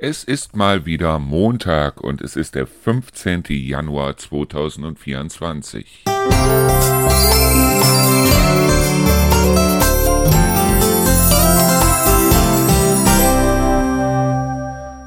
Es ist mal wieder Montag und es ist der 15. Januar 2024.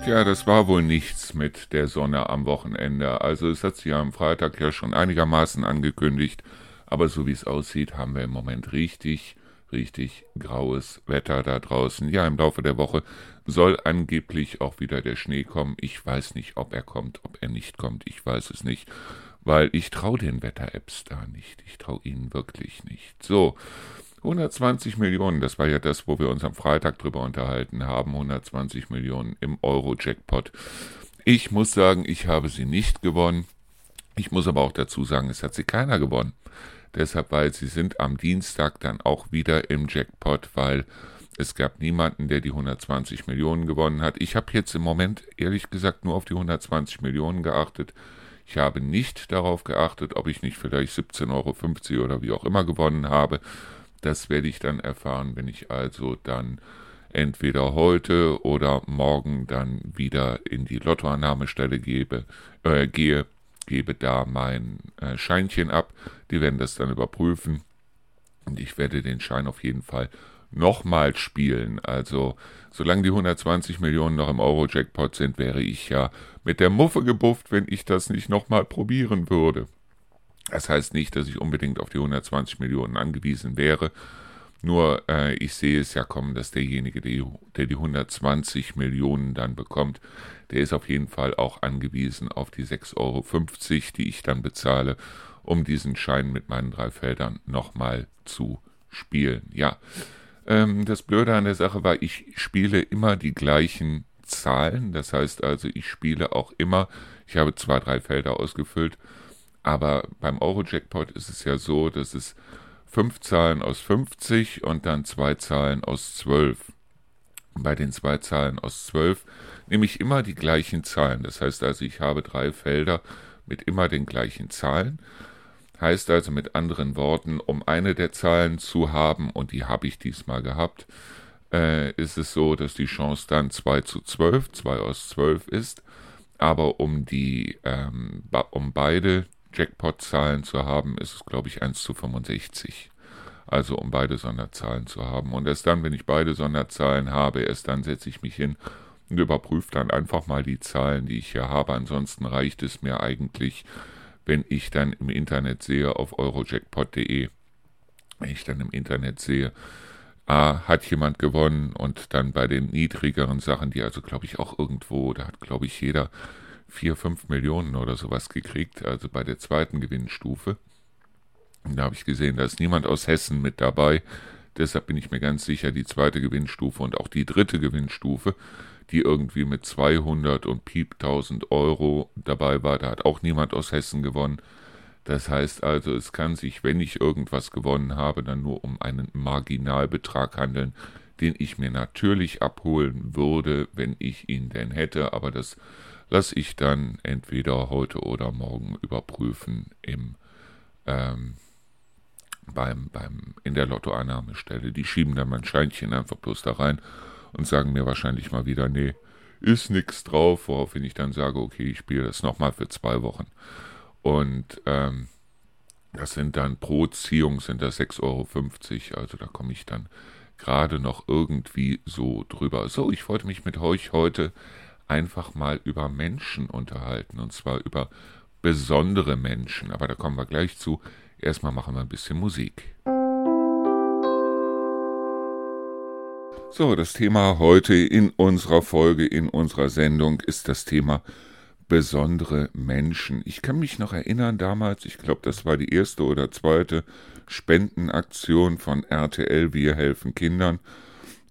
Tja, das war wohl nichts mit der Sonne am Wochenende. Also es hat sich am Freitag ja schon einigermaßen angekündigt, aber so wie es aussieht, haben wir im Moment richtig richtig graues Wetter da draußen. Ja, im Laufe der Woche soll angeblich auch wieder der Schnee kommen. Ich weiß nicht, ob er kommt, ob er nicht kommt. Ich weiß es nicht, weil ich traue den Wetter-Apps da nicht. Ich traue ihnen wirklich nicht. So, 120 Millionen, das war ja das, wo wir uns am Freitag drüber unterhalten haben. 120 Millionen im Euro-Jackpot. Ich muss sagen, ich habe sie nicht gewonnen. Ich muss aber auch dazu sagen, es hat sie keiner gewonnen. Deshalb, weil sie sind am Dienstag dann auch wieder im Jackpot, weil es gab niemanden, der die 120 Millionen gewonnen hat. Ich habe jetzt im Moment ehrlich gesagt nur auf die 120 Millionen geachtet. Ich habe nicht darauf geachtet, ob ich nicht vielleicht 17,50 Euro oder wie auch immer gewonnen habe. Das werde ich dann erfahren, wenn ich also dann entweder heute oder morgen dann wieder in die Lottoannahmestelle gebe, äh, gehe gebe da mein äh, Scheinchen ab. Die werden das dann überprüfen. Und ich werde den Schein auf jeden Fall nochmal spielen. Also, solange die 120 Millionen noch im Euro-Jackpot sind, wäre ich ja mit der Muffe gebufft, wenn ich das nicht nochmal probieren würde. Das heißt nicht, dass ich unbedingt auf die 120 Millionen angewiesen wäre. Nur äh, ich sehe es ja kommen, dass derjenige, der, der die 120 Millionen dann bekommt, der ist auf jeden Fall auch angewiesen auf die 6,50 Euro, die ich dann bezahle, um diesen Schein mit meinen drei Feldern nochmal zu spielen. Ja, ähm, das Blöde an der Sache war, ich spiele immer die gleichen Zahlen. Das heißt also, ich spiele auch immer, ich habe zwei, drei Felder ausgefüllt, aber beim Euro-Jackpot ist es ja so, dass es fünf Zahlen aus 50 und dann zwei Zahlen aus 12. Bei den zwei Zahlen aus 12 nehme ich immer die gleichen Zahlen. Das heißt also, ich habe drei Felder mit immer den gleichen Zahlen. Heißt also mit anderen Worten, um eine der Zahlen zu haben, und die habe ich diesmal gehabt, äh, ist es so, dass die Chance dann 2 zu 12, 2 aus 12 ist. Aber um die, ähm, um beide Jackpot-Zahlen zu haben, ist es, glaube ich, 1 zu 65. Also um beide Sonderzahlen zu haben. Und erst dann, wenn ich beide Sonderzahlen habe, erst dann setze ich mich hin und überprüfe dann einfach mal die Zahlen, die ich hier habe. Ansonsten reicht es mir eigentlich, wenn ich dann im Internet sehe auf eurojackpot.de, wenn ich dann im Internet sehe, ah, hat jemand gewonnen und dann bei den niedrigeren Sachen, die also glaube ich auch irgendwo, da hat glaube ich jeder 4, 5 Millionen oder sowas gekriegt, also bei der zweiten Gewinnstufe. Und da habe ich gesehen, da ist niemand aus Hessen mit dabei. Deshalb bin ich mir ganz sicher, die zweite Gewinnstufe und auch die dritte Gewinnstufe, die irgendwie mit 200 und Piep 1000 Euro dabei war, da hat auch niemand aus Hessen gewonnen. Das heißt also, es kann sich, wenn ich irgendwas gewonnen habe, dann nur um einen Marginalbetrag handeln, den ich mir natürlich abholen würde, wenn ich ihn denn hätte, aber das lasse ich dann entweder heute oder morgen überprüfen im ähm, beim, beim, in der Lottoannahmestelle. Die schieben dann mein Scheinchen einfach bloß da rein und sagen mir wahrscheinlich mal wieder, nee, ist nix drauf, woraufhin ich dann sage, okay, ich spiele das nochmal für zwei Wochen. Und ähm, das sind dann pro Ziehung sind das 6,50 Euro, also da komme ich dann gerade noch irgendwie so drüber. So, ich wollte mich mit euch heute einfach mal über Menschen unterhalten, und zwar über besondere Menschen, aber da kommen wir gleich zu. Erstmal machen wir ein bisschen Musik. So, das Thema heute in unserer Folge, in unserer Sendung ist das Thema besondere Menschen. Ich kann mich noch erinnern damals, ich glaube, das war die erste oder zweite Spendenaktion von RTL Wir helfen Kindern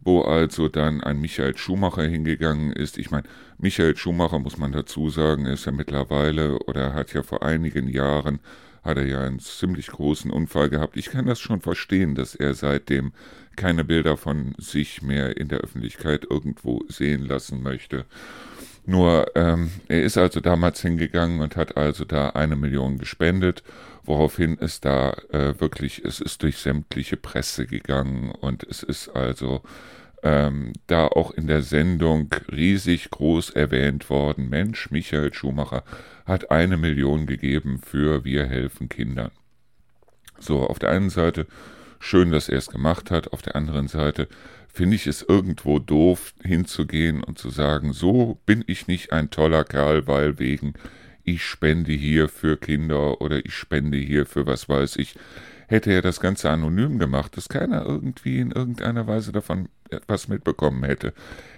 wo also dann ein Michael Schumacher hingegangen ist. Ich meine, Michael Schumacher, muss man dazu sagen, ist ja mittlerweile oder hat ja vor einigen Jahren, hat er ja einen ziemlich großen Unfall gehabt. Ich kann das schon verstehen, dass er seitdem keine Bilder von sich mehr in der Öffentlichkeit irgendwo sehen lassen möchte. Nur ähm, er ist also damals hingegangen und hat also da eine Million gespendet, woraufhin es da äh, wirklich, es ist durch sämtliche Presse gegangen und es ist also ähm, da auch in der Sendung riesig groß erwähnt worden, Mensch, Michael Schumacher hat eine Million gegeben für Wir helfen Kindern. So, auf der einen Seite schön, dass er es gemacht hat, auf der anderen Seite finde ich es irgendwo doof hinzugehen und zu sagen, so bin ich nicht ein toller Kerl, weil wegen ich spende hier für Kinder oder ich spende hier für was weiß ich. Hätte er das Ganze anonym gemacht, dass keiner irgendwie in irgendeiner Weise davon etwas mitbekommen hätte,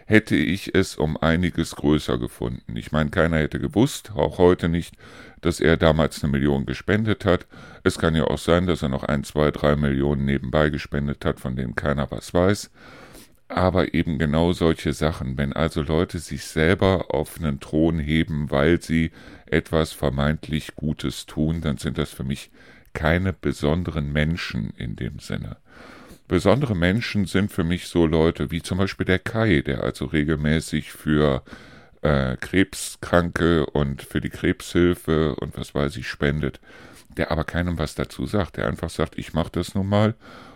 hätte ich es um einiges größer gefunden. Ich meine, keiner hätte gewusst, auch heute nicht, dass er damals eine Million gespendet hat. Es kann ja auch sein, dass er noch ein, zwei, drei Millionen nebenbei gespendet hat, von denen keiner was weiß. Aber eben genau solche Sachen, wenn also Leute sich selber auf einen Thron heben, weil sie etwas vermeintlich Gutes tun, dann sind das für mich keine besonderen Menschen in dem Sinne. Besondere Menschen sind für mich so Leute wie zum Beispiel der Kai, der also regelmäßig für äh, Krebskranke und für die Krebshilfe und was weiß ich spendet, der aber keinem was dazu sagt, der einfach sagt, ich mache das nun mal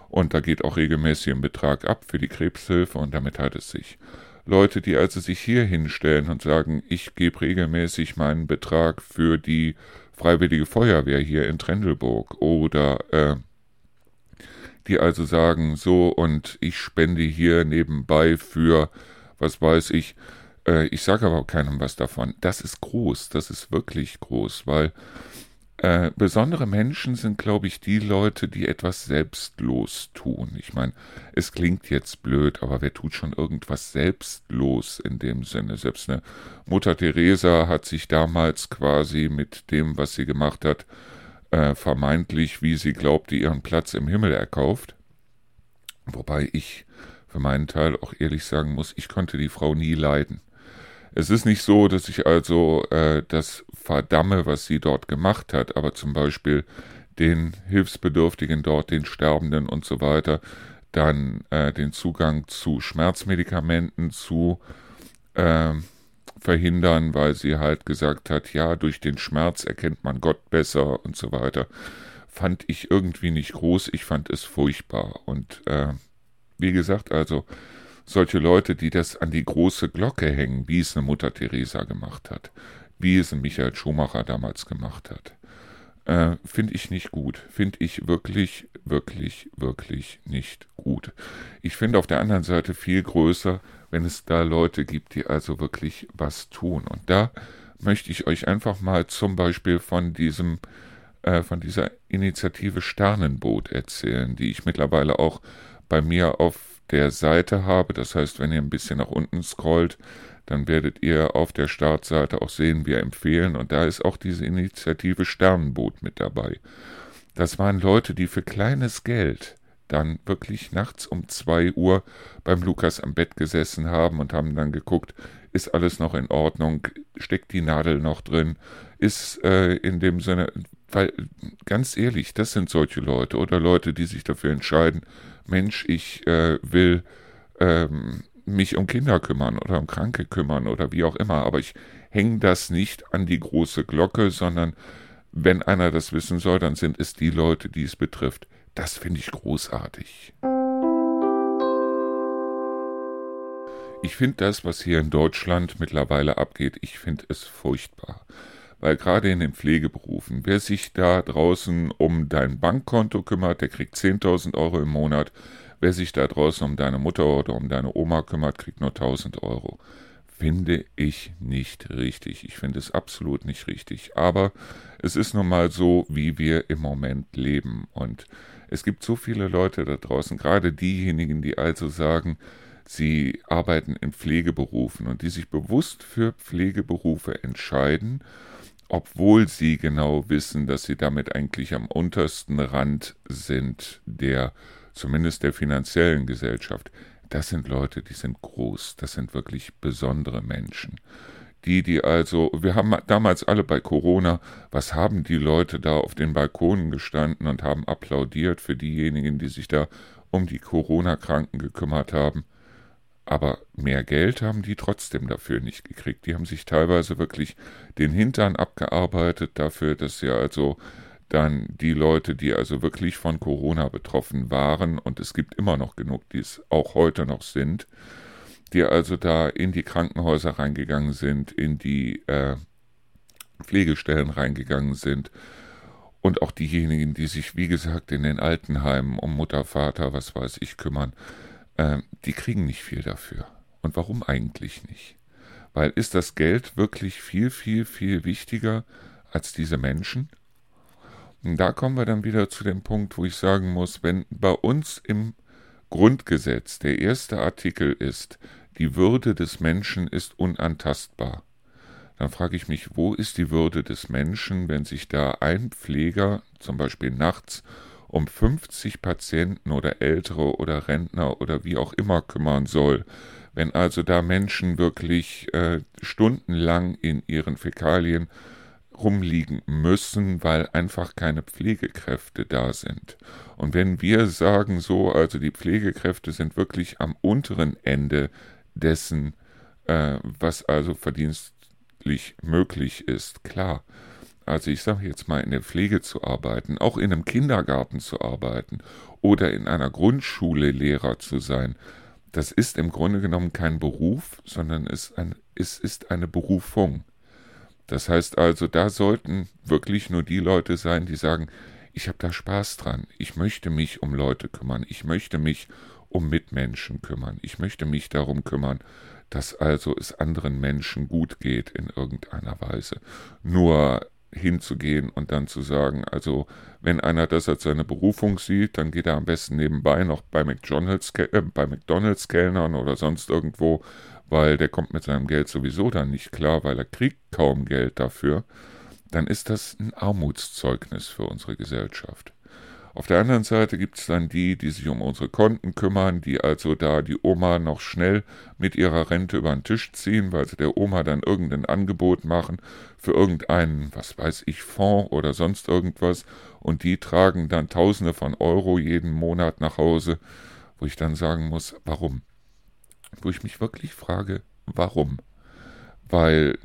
und da geht auch regelmäßig ein Betrag ab für die Krebshilfe und damit hat es sich. Leute, die also sich hier hinstellen und sagen, ich gebe regelmäßig meinen Betrag für die Freiwillige Feuerwehr hier in Trendelburg oder äh, die also sagen, so und ich spende hier nebenbei für, was weiß ich, äh, ich sage aber keinem was davon. Das ist groß, das ist wirklich groß, weil äh, besondere Menschen sind, glaube ich, die Leute, die etwas selbstlos tun. Ich meine, es klingt jetzt blöd, aber wer tut schon irgendwas selbstlos in dem Sinne? Selbst eine Mutter Teresa hat sich damals quasi mit dem, was sie gemacht hat, äh, vermeintlich, wie sie glaubte, ihren Platz im Himmel erkauft. Wobei ich für meinen Teil auch ehrlich sagen muss, ich konnte die Frau nie leiden. Es ist nicht so, dass ich also äh, das verdamme, was sie dort gemacht hat, aber zum Beispiel den Hilfsbedürftigen dort, den Sterbenden und so weiter, dann äh, den Zugang zu Schmerzmedikamenten zu äh, verhindern, weil sie halt gesagt hat, ja, durch den Schmerz erkennt man Gott besser und so weiter, fand ich irgendwie nicht groß, ich fand es furchtbar. Und äh, wie gesagt, also solche Leute, die das an die große Glocke hängen, wie es eine Mutter Teresa gemacht hat, wie es ein Michael Schumacher damals gemacht hat, äh, finde ich nicht gut. Finde ich wirklich, wirklich, wirklich nicht gut. Ich finde auf der anderen Seite viel größer, wenn es da Leute gibt, die also wirklich was tun. Und da möchte ich euch einfach mal zum Beispiel von diesem äh, von dieser Initiative Sternenboot erzählen, die ich mittlerweile auch bei mir auf der Seite habe. Das heißt, wenn ihr ein bisschen nach unten scrollt, dann werdet ihr auf der Startseite auch sehen, wir empfehlen. Und da ist auch diese Initiative Sternenboot mit dabei. Das waren Leute, die für kleines Geld dann wirklich nachts um zwei Uhr beim Lukas am Bett gesessen haben und haben dann geguckt, ist alles noch in Ordnung, steckt die Nadel noch drin, ist äh, in dem Sinne, weil ganz ehrlich, das sind solche Leute oder Leute, die sich dafür entscheiden, Mensch, ich äh, will ähm, mich um Kinder kümmern oder um Kranke kümmern oder wie auch immer, aber ich hänge das nicht an die große Glocke, sondern wenn einer das wissen soll, dann sind es die Leute, die es betrifft. Das finde ich großartig. Ich finde das, was hier in Deutschland mittlerweile abgeht, ich finde es furchtbar weil gerade in den Pflegeberufen, wer sich da draußen um dein Bankkonto kümmert, der kriegt 10.000 Euro im Monat. Wer sich da draußen um deine Mutter oder um deine Oma kümmert, kriegt nur 1.000 Euro. Finde ich nicht richtig. Ich finde es absolut nicht richtig. Aber es ist nun mal so, wie wir im Moment leben. Und es gibt so viele Leute da draußen, gerade diejenigen, die also sagen, sie arbeiten in Pflegeberufen und die sich bewusst für Pflegeberufe entscheiden obwohl sie genau wissen, dass sie damit eigentlich am untersten Rand sind der zumindest der finanziellen Gesellschaft. Das sind Leute, die sind groß, das sind wirklich besondere Menschen. Die, die also, wir haben damals alle bei Corona, was haben die Leute da auf den Balkonen gestanden und haben applaudiert für diejenigen, die sich da um die Corona-Kranken gekümmert haben. Aber mehr Geld haben die trotzdem dafür nicht gekriegt. Die haben sich teilweise wirklich den Hintern abgearbeitet dafür, dass sie also dann die Leute, die also wirklich von Corona betroffen waren, und es gibt immer noch genug, die es auch heute noch sind, die also da in die Krankenhäuser reingegangen sind, in die äh, Pflegestellen reingegangen sind und auch diejenigen, die sich, wie gesagt, in den Altenheimen um Mutter, Vater, was weiß ich, kümmern, äh, die kriegen nicht viel dafür. Und warum eigentlich nicht? Weil ist das Geld wirklich viel, viel, viel wichtiger als diese Menschen? Und da kommen wir dann wieder zu dem Punkt, wo ich sagen muss, wenn bei uns im Grundgesetz der erste Artikel ist, die Würde des Menschen ist unantastbar, dann frage ich mich, wo ist die Würde des Menschen, wenn sich da ein Pfleger, zum Beispiel nachts, um 50 Patienten oder Ältere oder Rentner oder wie auch immer kümmern soll. Wenn also da Menschen wirklich äh, stundenlang in ihren Fäkalien rumliegen müssen, weil einfach keine Pflegekräfte da sind. Und wenn wir sagen so, also die Pflegekräfte sind wirklich am unteren Ende dessen, äh, was also verdienstlich möglich ist, klar. Also ich sage jetzt mal, in der Pflege zu arbeiten, auch in einem Kindergarten zu arbeiten oder in einer Grundschule Lehrer zu sein, das ist im Grunde genommen kein Beruf, sondern es, ein, es ist eine Berufung. Das heißt also, da sollten wirklich nur die Leute sein, die sagen, ich habe da Spaß dran, ich möchte mich um Leute kümmern, ich möchte mich um Mitmenschen kümmern, ich möchte mich darum kümmern, dass also es anderen Menschen gut geht in irgendeiner Weise. Nur hinzugehen und dann zu sagen, also wenn einer das als seine Berufung sieht, dann geht er am besten nebenbei noch bei McDonalds, äh, bei McDonalds Kellnern oder sonst irgendwo weil der kommt mit seinem Geld sowieso dann nicht klar, weil er kriegt kaum Geld dafür, dann ist das ein Armutszeugnis für unsere Gesellschaft. Auf der anderen Seite gibt es dann die, die sich um unsere Konten kümmern, die also da die Oma noch schnell mit ihrer Rente über den Tisch ziehen, weil sie der Oma dann irgendein Angebot machen für irgendeinen, was weiß ich, Fonds oder sonst irgendwas und die tragen dann Tausende von Euro jeden Monat nach Hause, wo ich dann sagen muss, warum? wo ich mich wirklich frage, warum? Weil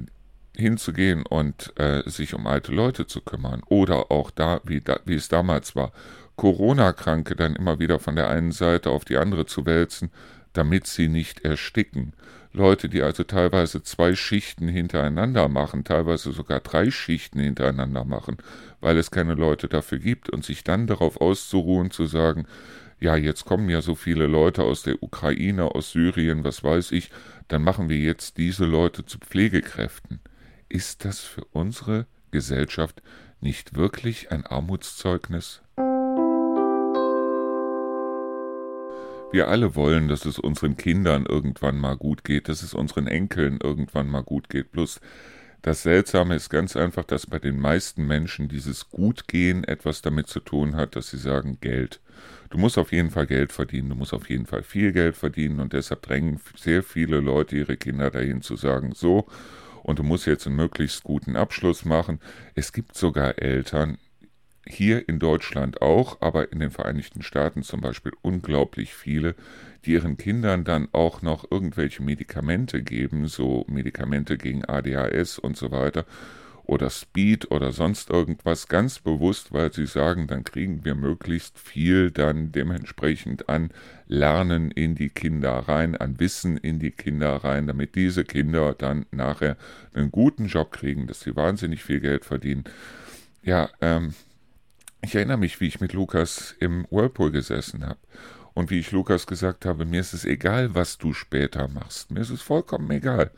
hinzugehen und äh, sich um alte Leute zu kümmern oder auch da wie, da, wie es damals war, Corona-Kranke dann immer wieder von der einen Seite auf die andere zu wälzen, damit sie nicht ersticken. Leute, die also teilweise zwei Schichten hintereinander machen, teilweise sogar drei Schichten hintereinander machen, weil es keine Leute dafür gibt und sich dann darauf auszuruhen, zu sagen, ja, jetzt kommen ja so viele Leute aus der Ukraine, aus Syrien, was weiß ich, dann machen wir jetzt diese Leute zu Pflegekräften. Ist das für unsere Gesellschaft nicht wirklich ein Armutszeugnis? Wir alle wollen, dass es unseren Kindern irgendwann mal gut geht, dass es unseren Enkeln irgendwann mal gut geht. Bloß das Seltsame ist ganz einfach, dass bei den meisten Menschen dieses Gutgehen etwas damit zu tun hat, dass sie sagen Geld. Du musst auf jeden Fall Geld verdienen, du musst auf jeden Fall viel Geld verdienen und deshalb drängen sehr viele Leute ihre Kinder dahin zu sagen, so, und du musst jetzt einen möglichst guten Abschluss machen. Es gibt sogar Eltern, hier in Deutschland auch, aber in den Vereinigten Staaten zum Beispiel unglaublich viele, die ihren Kindern dann auch noch irgendwelche Medikamente geben, so Medikamente gegen ADHS und so weiter, oder Speed oder sonst irgendwas ganz bewusst, weil sie sagen, dann kriegen wir möglichst viel dann dementsprechend an Lernen in die Kinder rein, an Wissen in die Kinder rein, damit diese Kinder dann nachher einen guten Job kriegen, dass sie wahnsinnig viel Geld verdienen. Ja, ähm, ich erinnere mich, wie ich mit Lukas im Whirlpool gesessen habe und wie ich Lukas gesagt habe, mir ist es egal, was du später machst. Mir ist es vollkommen egal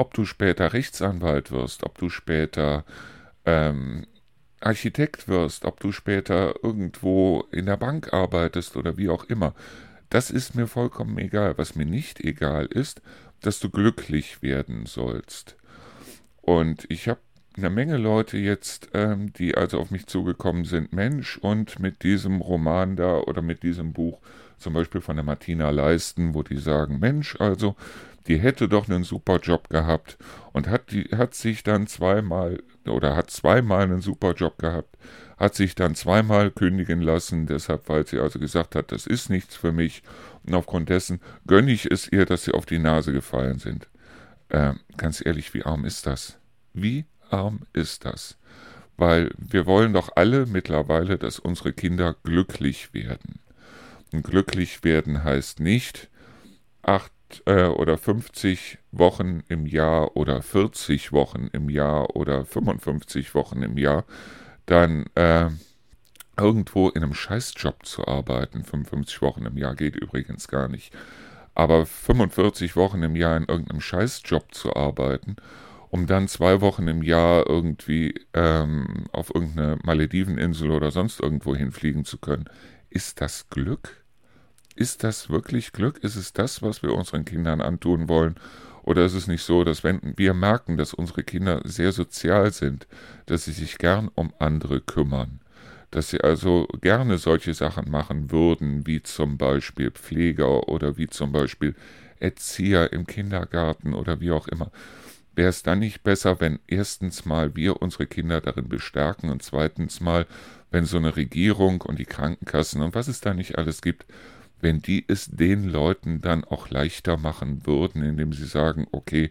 ob du später Rechtsanwalt wirst, ob du später ähm, Architekt wirst, ob du später irgendwo in der Bank arbeitest oder wie auch immer. Das ist mir vollkommen egal. Was mir nicht egal ist, dass du glücklich werden sollst. Und ich habe eine Menge Leute jetzt, ähm, die also auf mich zugekommen sind, Mensch, und mit diesem Roman da oder mit diesem Buch, zum Beispiel von der Martina Leisten, wo die sagen, Mensch, also die hätte doch einen super Job gehabt und hat, die, hat sich dann zweimal oder hat zweimal einen super Job gehabt, hat sich dann zweimal kündigen lassen, deshalb, weil sie also gesagt hat, das ist nichts für mich und aufgrund dessen gönne ich es ihr, dass sie auf die Nase gefallen sind. Äh, ganz ehrlich, wie arm ist das? Wie arm ist das? weil wir wollen doch alle mittlerweile, dass unsere Kinder glücklich werden. Glücklich werden heißt nicht acht äh, oder 50 Wochen im Jahr oder 40 Wochen im Jahr oder 55 Wochen im Jahr, dann äh, irgendwo in einem Scheißjob zu arbeiten. 55 Wochen im Jahr geht übrigens gar nicht. Aber 45 Wochen im Jahr in irgendeinem Scheißjob zu arbeiten, um dann zwei Wochen im Jahr irgendwie ähm, auf irgendeine Malediveninsel oder sonst irgendwo hinfliegen zu können, ist das Glück? Ist das wirklich Glück? Ist es das, was wir unseren Kindern antun wollen? Oder ist es nicht so, dass wenn wir merken, dass unsere Kinder sehr sozial sind, dass sie sich gern um andere kümmern, dass sie also gerne solche Sachen machen würden, wie zum Beispiel Pfleger oder wie zum Beispiel Erzieher im Kindergarten oder wie auch immer, wäre es dann nicht besser, wenn erstens mal wir unsere Kinder darin bestärken und zweitens mal, wenn so eine Regierung und die Krankenkassen und was es da nicht alles gibt, wenn die es den Leuten dann auch leichter machen würden, indem sie sagen, okay,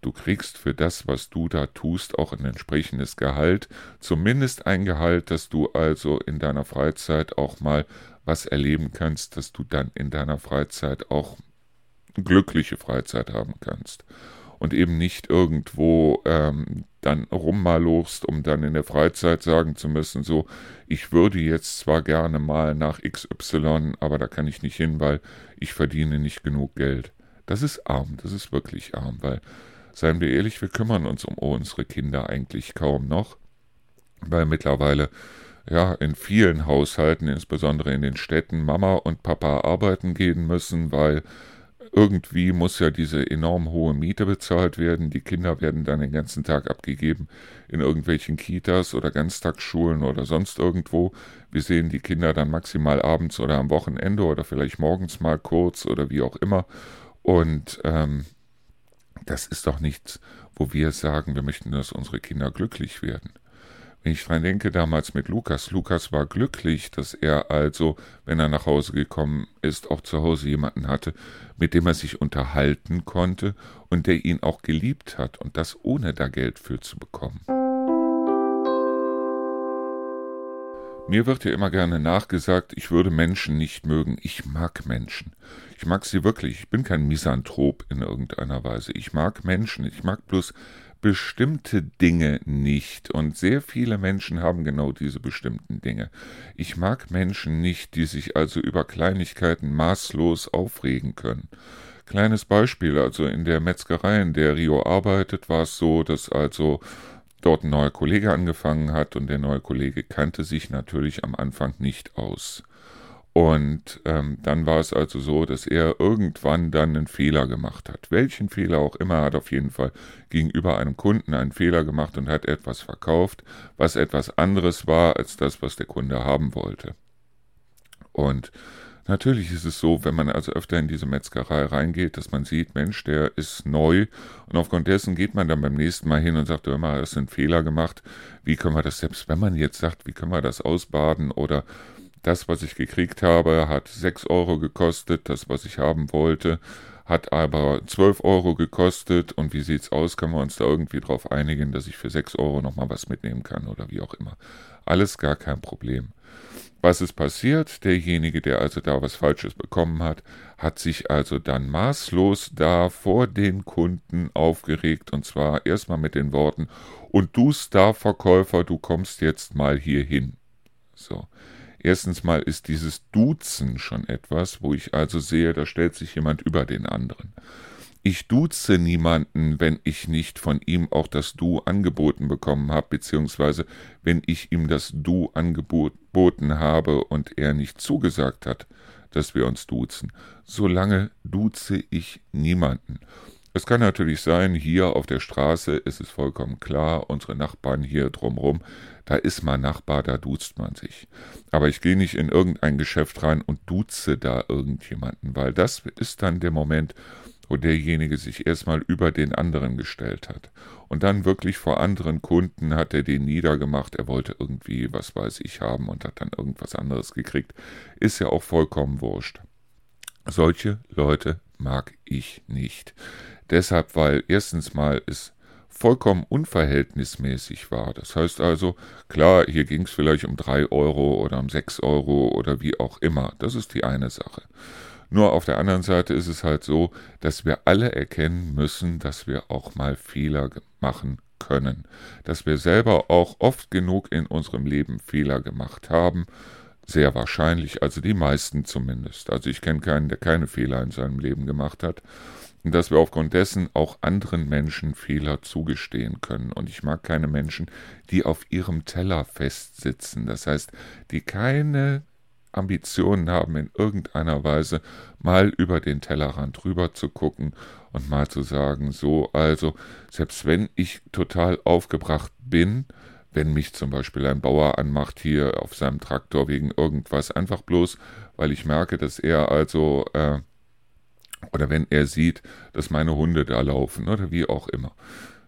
du kriegst für das, was du da tust, auch ein entsprechendes Gehalt, zumindest ein Gehalt, dass du also in deiner Freizeit auch mal was erleben kannst, dass du dann in deiner Freizeit auch glückliche Freizeit haben kannst und eben nicht irgendwo ähm, dann rummalochst, um dann in der Freizeit sagen zu müssen, so, ich würde jetzt zwar gerne mal nach XY, aber da kann ich nicht hin, weil ich verdiene nicht genug Geld. Das ist arm, das ist wirklich arm, weil Seien wir ehrlich, wir kümmern uns um unsere Kinder eigentlich kaum noch, weil mittlerweile ja in vielen Haushalten, insbesondere in den Städten, Mama und Papa arbeiten gehen müssen, weil irgendwie muss ja diese enorm hohe Miete bezahlt werden. Die Kinder werden dann den ganzen Tag abgegeben in irgendwelchen Kitas oder Ganztagsschulen oder sonst irgendwo. Wir sehen die Kinder dann maximal abends oder am Wochenende oder vielleicht morgens mal kurz oder wie auch immer. Und ähm, das ist doch nichts, wo wir sagen, wir möchten, dass unsere Kinder glücklich werden. Wenn ich dran denke, damals mit Lukas, Lukas war glücklich, dass er also, wenn er nach Hause gekommen ist, auch zu Hause jemanden hatte, mit dem er sich unterhalten konnte und der ihn auch geliebt hat und das ohne da Geld für zu bekommen. Mir wird ja immer gerne nachgesagt, ich würde Menschen nicht mögen. Ich mag Menschen. Ich mag sie wirklich. Ich bin kein Misanthrop in irgendeiner Weise. Ich mag Menschen. Ich mag bloß bestimmte Dinge nicht. Und sehr viele Menschen haben genau diese bestimmten Dinge. Ich mag Menschen nicht, die sich also über Kleinigkeiten maßlos aufregen können. Kleines Beispiel, also in der Metzgerei, in der Rio arbeitet, war es so, dass also dort ein neuer Kollege angefangen hat und der neue Kollege kannte sich natürlich am Anfang nicht aus. Und ähm, dann war es also so, dass er irgendwann dann einen Fehler gemacht hat. Welchen Fehler auch immer, hat auf jeden Fall gegenüber einem Kunden einen Fehler gemacht und hat etwas verkauft, was etwas anderes war als das, was der Kunde haben wollte. Und Natürlich ist es so, wenn man also öfter in diese Metzgerei reingeht, dass man sieht, Mensch, der ist neu und aufgrund dessen geht man dann beim nächsten Mal hin und sagt, hör mal, das sind Fehler gemacht. Wie können wir das, selbst wenn man jetzt sagt, wie können wir das ausbaden oder das, was ich gekriegt habe, hat sechs Euro gekostet, das, was ich haben wollte, hat aber zwölf Euro gekostet und wie sieht's aus, können wir uns da irgendwie drauf einigen, dass ich für sechs Euro nochmal was mitnehmen kann oder wie auch immer. Alles gar kein Problem. Was ist passiert? Derjenige, der also da was Falsches bekommen hat, hat sich also dann maßlos da vor den Kunden aufgeregt und zwar erstmal mit den Worten, und du Star-Verkäufer, du kommst jetzt mal hier hin. So. Erstens mal ist dieses Duzen schon etwas, wo ich also sehe, da stellt sich jemand über den anderen. Ich duze niemanden, wenn ich nicht von ihm auch das Du angeboten bekommen habe, beziehungsweise wenn ich ihm das Du angeboten habe und er nicht zugesagt hat, dass wir uns duzen. Solange duze ich niemanden. Es kann natürlich sein, hier auf der Straße ist es vollkommen klar, unsere Nachbarn hier drumrum, da ist man Nachbar, da duzt man sich. Aber ich gehe nicht in irgendein Geschäft rein und duze da irgendjemanden, weil das ist dann der Moment, wo derjenige sich erstmal über den anderen gestellt hat. Und dann wirklich vor anderen Kunden hat er den niedergemacht, er wollte irgendwie, was weiß ich, haben und hat dann irgendwas anderes gekriegt. Ist ja auch vollkommen wurscht. Solche Leute mag ich nicht. Deshalb, weil erstens mal ist vollkommen unverhältnismäßig war. Das heißt also, klar, hier ging es vielleicht um drei Euro oder um sechs Euro oder wie auch immer. Das ist die eine Sache. Nur auf der anderen Seite ist es halt so, dass wir alle erkennen müssen, dass wir auch mal Fehler machen können. Dass wir selber auch oft genug in unserem Leben Fehler gemacht haben. Sehr wahrscheinlich, also die meisten zumindest. Also ich kenne keinen, der keine Fehler in seinem Leben gemacht hat. Dass wir aufgrund dessen auch anderen Menschen Fehler zugestehen können. Und ich mag keine Menschen, die auf ihrem Teller festsitzen. Das heißt, die keine Ambitionen haben, in irgendeiner Weise mal über den Tellerrand rüber zu gucken und mal zu sagen, so, also, selbst wenn ich total aufgebracht bin, wenn mich zum Beispiel ein Bauer anmacht hier auf seinem Traktor wegen irgendwas, einfach bloß, weil ich merke, dass er also, äh, oder wenn er sieht, dass meine Hunde da laufen oder wie auch immer.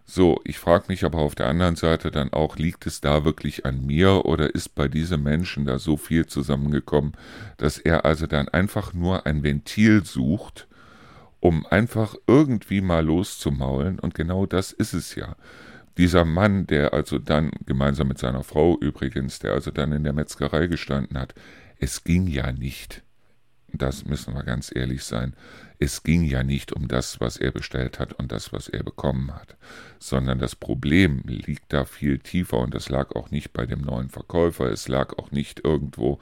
So, ich frage mich aber auf der anderen Seite dann auch, liegt es da wirklich an mir oder ist bei diesem Menschen da so viel zusammengekommen, dass er also dann einfach nur ein Ventil sucht, um einfach irgendwie mal loszumaulen und genau das ist es ja. Dieser Mann, der also dann, gemeinsam mit seiner Frau übrigens, der also dann in der Metzgerei gestanden hat, es ging ja nicht das müssen wir ganz ehrlich sein, es ging ja nicht um das, was er bestellt hat und das, was er bekommen hat, sondern das Problem liegt da viel tiefer und das lag auch nicht bei dem neuen Verkäufer, es lag auch nicht irgendwo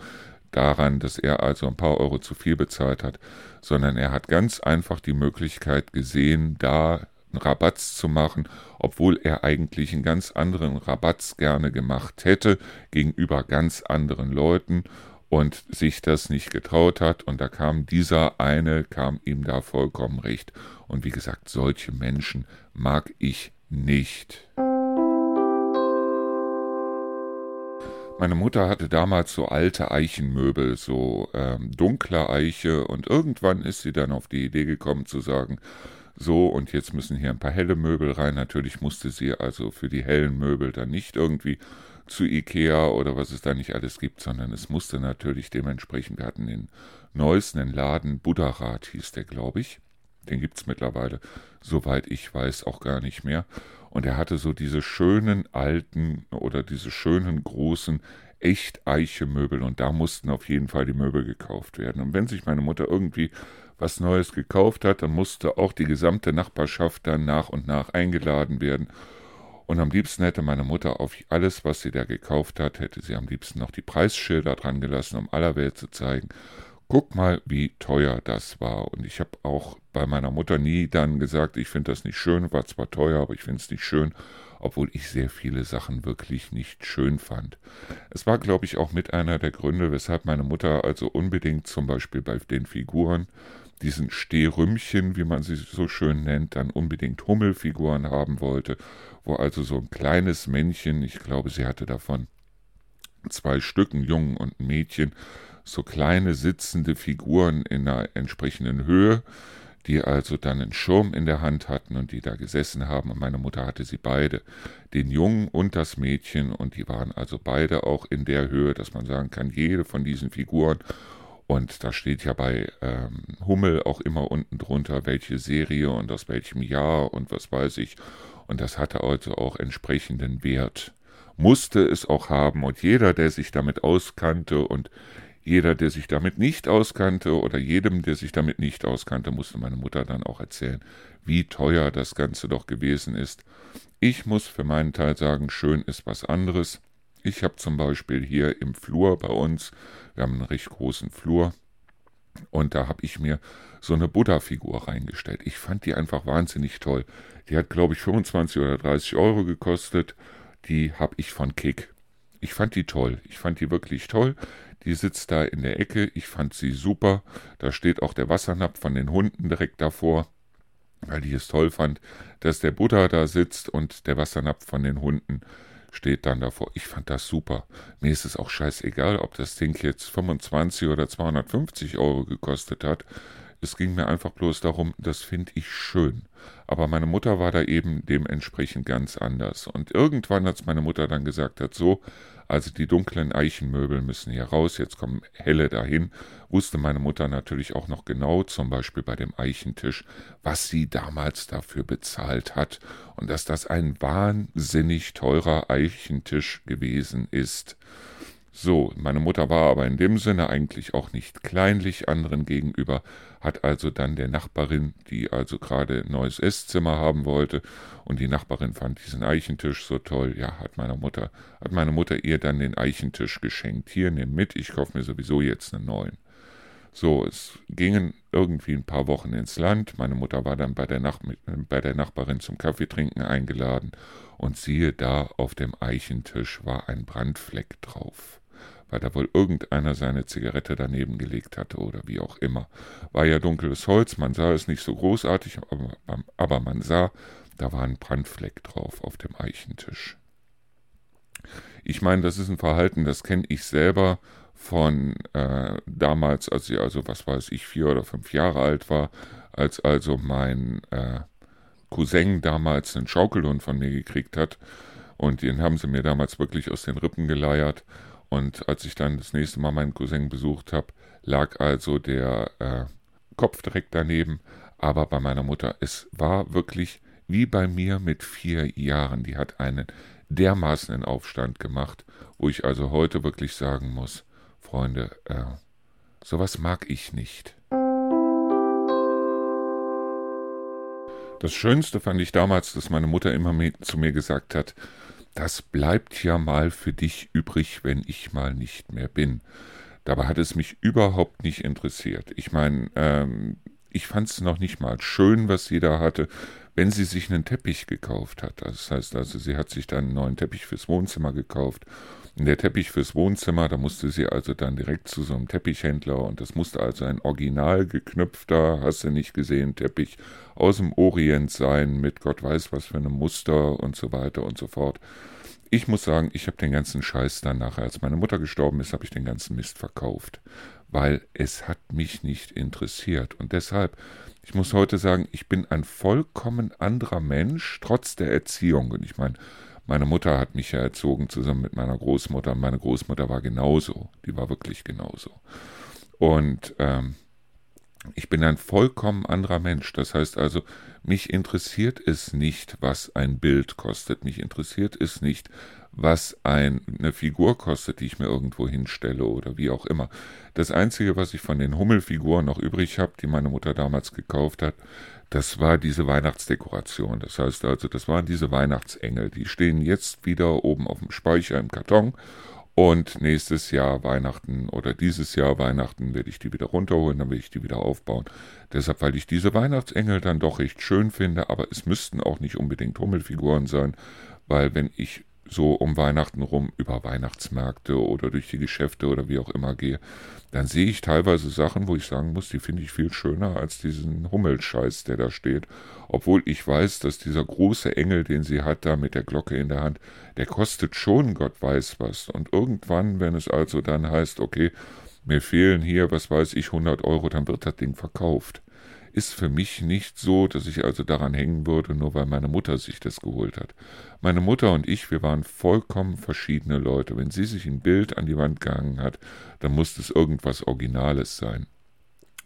daran, dass er also ein paar Euro zu viel bezahlt hat, sondern er hat ganz einfach die Möglichkeit gesehen, da einen Rabatz zu machen, obwohl er eigentlich einen ganz anderen Rabatz gerne gemacht hätte gegenüber ganz anderen Leuten und sich das nicht getraut hat und da kam dieser eine, kam ihm da vollkommen recht. Und wie gesagt, solche Menschen mag ich nicht. Meine Mutter hatte damals so alte Eichenmöbel, so ähm, dunkle Eiche, und irgendwann ist sie dann auf die Idee gekommen zu sagen, so, und jetzt müssen hier ein paar helle Möbel rein. Natürlich musste sie also für die hellen Möbel dann nicht irgendwie zu Ikea oder was es da nicht alles gibt, sondern es musste natürlich dementsprechend, wir hatten den neuesten Laden, Buddharat hieß der, glaube ich. Den gibt es mittlerweile, soweit ich weiß, auch gar nicht mehr. Und er hatte so diese schönen alten oder diese schönen großen echt Eiche-Möbel und da mussten auf jeden Fall die Möbel gekauft werden. Und wenn sich meine Mutter irgendwie was Neues gekauft hat, dann musste auch die gesamte Nachbarschaft dann nach und nach eingeladen werden und am liebsten hätte meine Mutter auf alles, was sie da gekauft hat, hätte sie am liebsten noch die Preisschilder dran gelassen, um aller Welt zu zeigen, guck mal, wie teuer das war. Und ich habe auch bei meiner Mutter nie dann gesagt, ich finde das nicht schön, war zwar teuer, aber ich finde es nicht schön, obwohl ich sehr viele Sachen wirklich nicht schön fand. Es war, glaube ich, auch mit einer der Gründe, weshalb meine Mutter also unbedingt zum Beispiel bei den Figuren diesen Stehrümmchen, wie man sie so schön nennt, dann unbedingt Hummelfiguren haben wollte, wo also so ein kleines Männchen, ich glaube, sie hatte davon zwei Stücken, Jungen und Mädchen, so kleine sitzende Figuren in einer entsprechenden Höhe, die also dann einen Schirm in der Hand hatten und die da gesessen haben. Und meine Mutter hatte sie beide, den Jungen und das Mädchen, und die waren also beide auch in der Höhe, dass man sagen kann, jede von diesen Figuren und da steht ja bei ähm, Hummel auch immer unten drunter, welche Serie und aus welchem Jahr und was weiß ich. Und das hatte also auch entsprechenden Wert. Musste es auch haben. Und jeder, der sich damit auskannte und jeder, der sich damit nicht auskannte oder jedem, der sich damit nicht auskannte, musste meine Mutter dann auch erzählen, wie teuer das Ganze doch gewesen ist. Ich muss für meinen Teil sagen, schön ist was anderes. Ich habe zum Beispiel hier im Flur bei uns, wir haben einen recht großen Flur, und da habe ich mir so eine Buddha-Figur reingestellt. Ich fand die einfach wahnsinnig toll. Die hat, glaube ich, 25 oder 30 Euro gekostet. Die habe ich von Kick. Ich fand die toll. Ich fand die wirklich toll. Die sitzt da in der Ecke. Ich fand sie super. Da steht auch der Wassernapf von den Hunden direkt davor, weil ich es toll fand, dass der Buddha da sitzt und der Wassernapf von den Hunden steht dann davor. Ich fand das super. Mir ist es auch scheißegal, ob das Ding jetzt 25 oder 250 Euro gekostet hat. Es ging mir einfach bloß darum, das finde ich schön. Aber meine Mutter war da eben dementsprechend ganz anders. Und irgendwann, als meine Mutter dann gesagt hat, so, also die dunklen Eichenmöbel müssen hier raus, jetzt kommen helle dahin, wusste meine Mutter natürlich auch noch genau, zum Beispiel bei dem Eichentisch, was sie damals dafür bezahlt hat und dass das ein wahnsinnig teurer Eichentisch gewesen ist. So, meine Mutter war aber in dem Sinne eigentlich auch nicht kleinlich anderen gegenüber, hat also dann der Nachbarin, die also gerade ein neues Esszimmer haben wollte, und die Nachbarin fand diesen Eichentisch so toll, ja, hat meine Mutter, hat meine Mutter ihr dann den Eichentisch geschenkt. Hier, nimm mit, ich kaufe mir sowieso jetzt einen neuen. So, es gingen irgendwie ein paar Wochen ins Land. Meine Mutter war dann bei der, Nach bei der Nachbarin zum Kaffeetrinken eingeladen und siehe da, auf dem Eichentisch war ein Brandfleck drauf weil da wohl irgendeiner seine Zigarette daneben gelegt hatte oder wie auch immer. War ja dunkles Holz, man sah es nicht so großartig, aber, man sah, da war ein Brandfleck drauf auf dem Eichentisch. Ich meine, das ist ein Verhalten, das kenne ich selber von äh, damals, als ich also, was weiß ich, vier oder fünf Jahre alt war, als also mein äh, Cousin damals einen Schaukelhund von mir gekriegt hat. Und den haben sie mir damals wirklich aus den Rippen geleiert. Und als ich dann das nächste Mal meinen Cousin besucht habe, lag also der äh, Kopf direkt daneben. Aber bei meiner Mutter, es war wirklich wie bei mir mit vier Jahren. Die hat einen dermaßen Aufstand gemacht, wo ich also heute wirklich sagen muss, Freunde, äh, sowas mag ich nicht. Das Schönste fand ich damals, dass meine Mutter immer zu mir gesagt hat, das bleibt ja mal für dich übrig, wenn ich mal nicht mehr bin. Dabei hat es mich überhaupt nicht interessiert. Ich meine, ähm, ich fand es noch nicht mal schön, was sie da hatte, wenn sie sich einen Teppich gekauft hat. Das heißt also, sie hat sich dann einen neuen Teppich fürs Wohnzimmer gekauft. Der Teppich fürs Wohnzimmer, da musste sie also dann direkt zu so einem Teppichhändler und das musste also ein original geknüpfter, hast du nicht gesehen, Teppich aus dem Orient sein, mit Gott weiß was für einem Muster und so weiter und so fort. Ich muss sagen, ich habe den ganzen Scheiß dann nachher, als meine Mutter gestorben ist, habe ich den ganzen Mist verkauft, weil es hat mich nicht interessiert. Und deshalb, ich muss heute sagen, ich bin ein vollkommen anderer Mensch, trotz der Erziehung. Und ich meine, meine Mutter hat mich ja erzogen zusammen mit meiner Großmutter. Meine Großmutter war genauso. Die war wirklich genauso. Und ähm, ich bin ein vollkommen anderer Mensch. Das heißt also, mich interessiert es nicht, was ein Bild kostet. Mich interessiert es nicht, was ein, eine Figur kostet, die ich mir irgendwo hinstelle oder wie auch immer. Das Einzige, was ich von den Hummelfiguren noch übrig habe, die meine Mutter damals gekauft hat, das war diese Weihnachtsdekoration. Das heißt also, das waren diese Weihnachtsengel. Die stehen jetzt wieder oben auf dem Speicher im Karton und nächstes Jahr Weihnachten oder dieses Jahr Weihnachten werde ich die wieder runterholen, dann werde ich die wieder aufbauen. Deshalb, weil ich diese Weihnachtsengel dann doch recht schön finde, aber es müssten auch nicht unbedingt Hummelfiguren sein, weil wenn ich so um Weihnachten rum über Weihnachtsmärkte oder durch die Geschäfte oder wie auch immer gehe, dann sehe ich teilweise Sachen, wo ich sagen muss, die finde ich viel schöner als diesen Hummelscheiß, der da steht. Obwohl ich weiß, dass dieser große Engel, den sie hat, da mit der Glocke in der Hand, der kostet schon Gott weiß was. Und irgendwann, wenn es also dann heißt, okay, mir fehlen hier, was weiß ich, 100 Euro, dann wird das Ding verkauft ist für mich nicht so, dass ich also daran hängen würde, nur weil meine Mutter sich das geholt hat. Meine Mutter und ich, wir waren vollkommen verschiedene Leute. Wenn sie sich ein Bild an die Wand gehangen hat, dann musste es irgendwas Originales sein.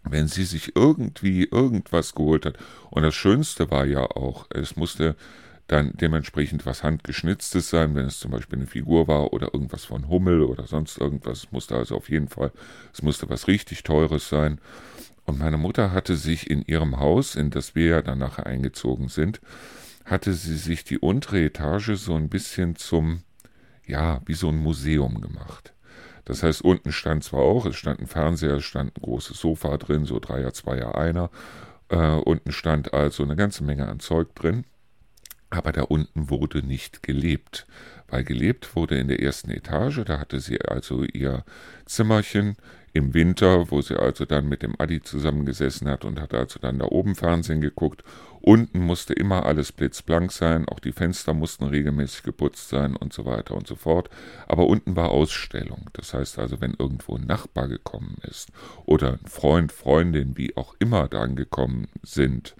Wenn sie sich irgendwie irgendwas geholt hat, und das Schönste war ja auch, es musste dann dementsprechend was handgeschnitztes sein, wenn es zum Beispiel eine Figur war oder irgendwas von Hummel oder sonst irgendwas. Es musste also auf jeden Fall, es musste was richtig Teures sein. Und meine Mutter hatte sich in ihrem Haus, in das wir ja dann nachher eingezogen sind, hatte sie sich die untere Etage so ein bisschen zum, ja, wie so ein Museum gemacht. Das heißt, unten stand zwar auch, es stand ein Fernseher, es stand ein großes Sofa drin, so Dreier, Zweier, Einer. Äh, unten stand also eine ganze Menge an Zeug drin. aber da unten wurde nicht gelebt, weil gelebt wurde in der ersten Etage, da hatte sie also ihr Zimmerchen im Winter, wo sie also dann mit dem Adi zusammengesessen hat und hat also dann da oben Fernsehen geguckt. Unten musste immer alles blitzblank sein, auch die Fenster mussten regelmäßig geputzt sein und so weiter und so fort. Aber unten war Ausstellung. Das heißt also, wenn irgendwo ein Nachbar gekommen ist oder ein Freund, Freundin, wie auch immer dann gekommen sind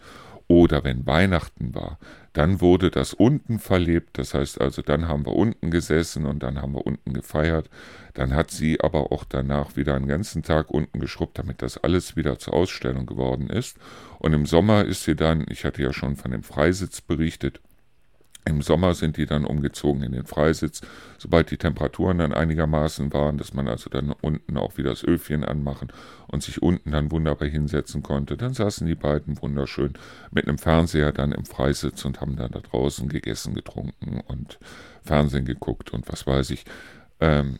oder wenn Weihnachten war, dann wurde das unten verlebt, das heißt also, dann haben wir unten gesessen und dann haben wir unten gefeiert. Dann hat sie aber auch danach wieder einen ganzen Tag unten geschrubbt, damit das alles wieder zur Ausstellung geworden ist. Und im Sommer ist sie dann, ich hatte ja schon von dem Freisitz berichtet, im Sommer sind die dann umgezogen in den Freisitz, sobald die Temperaturen dann einigermaßen waren, dass man also dann unten auch wieder das Öfchen anmachen und sich unten dann wunderbar hinsetzen konnte. Dann saßen die beiden wunderschön mit einem Fernseher dann im Freisitz und haben dann da draußen gegessen, getrunken und Fernsehen geguckt und was weiß ich. Ähm,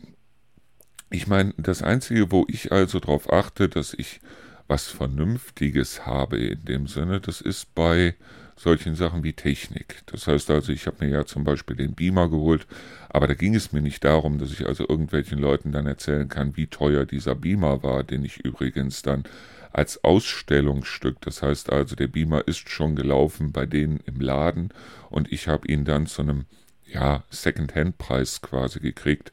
ich meine, das Einzige, wo ich also darauf achte, dass ich was Vernünftiges habe in dem Sinne, das ist bei solchen Sachen wie Technik. Das heißt also, ich habe mir ja zum Beispiel den Beamer geholt, aber da ging es mir nicht darum, dass ich also irgendwelchen Leuten dann erzählen kann, wie teuer dieser Beamer war, den ich übrigens dann als Ausstellungsstück, das heißt also, der Beamer ist schon gelaufen bei denen im Laden und ich habe ihn dann zu einem ja, Second-Hand-Preis quasi gekriegt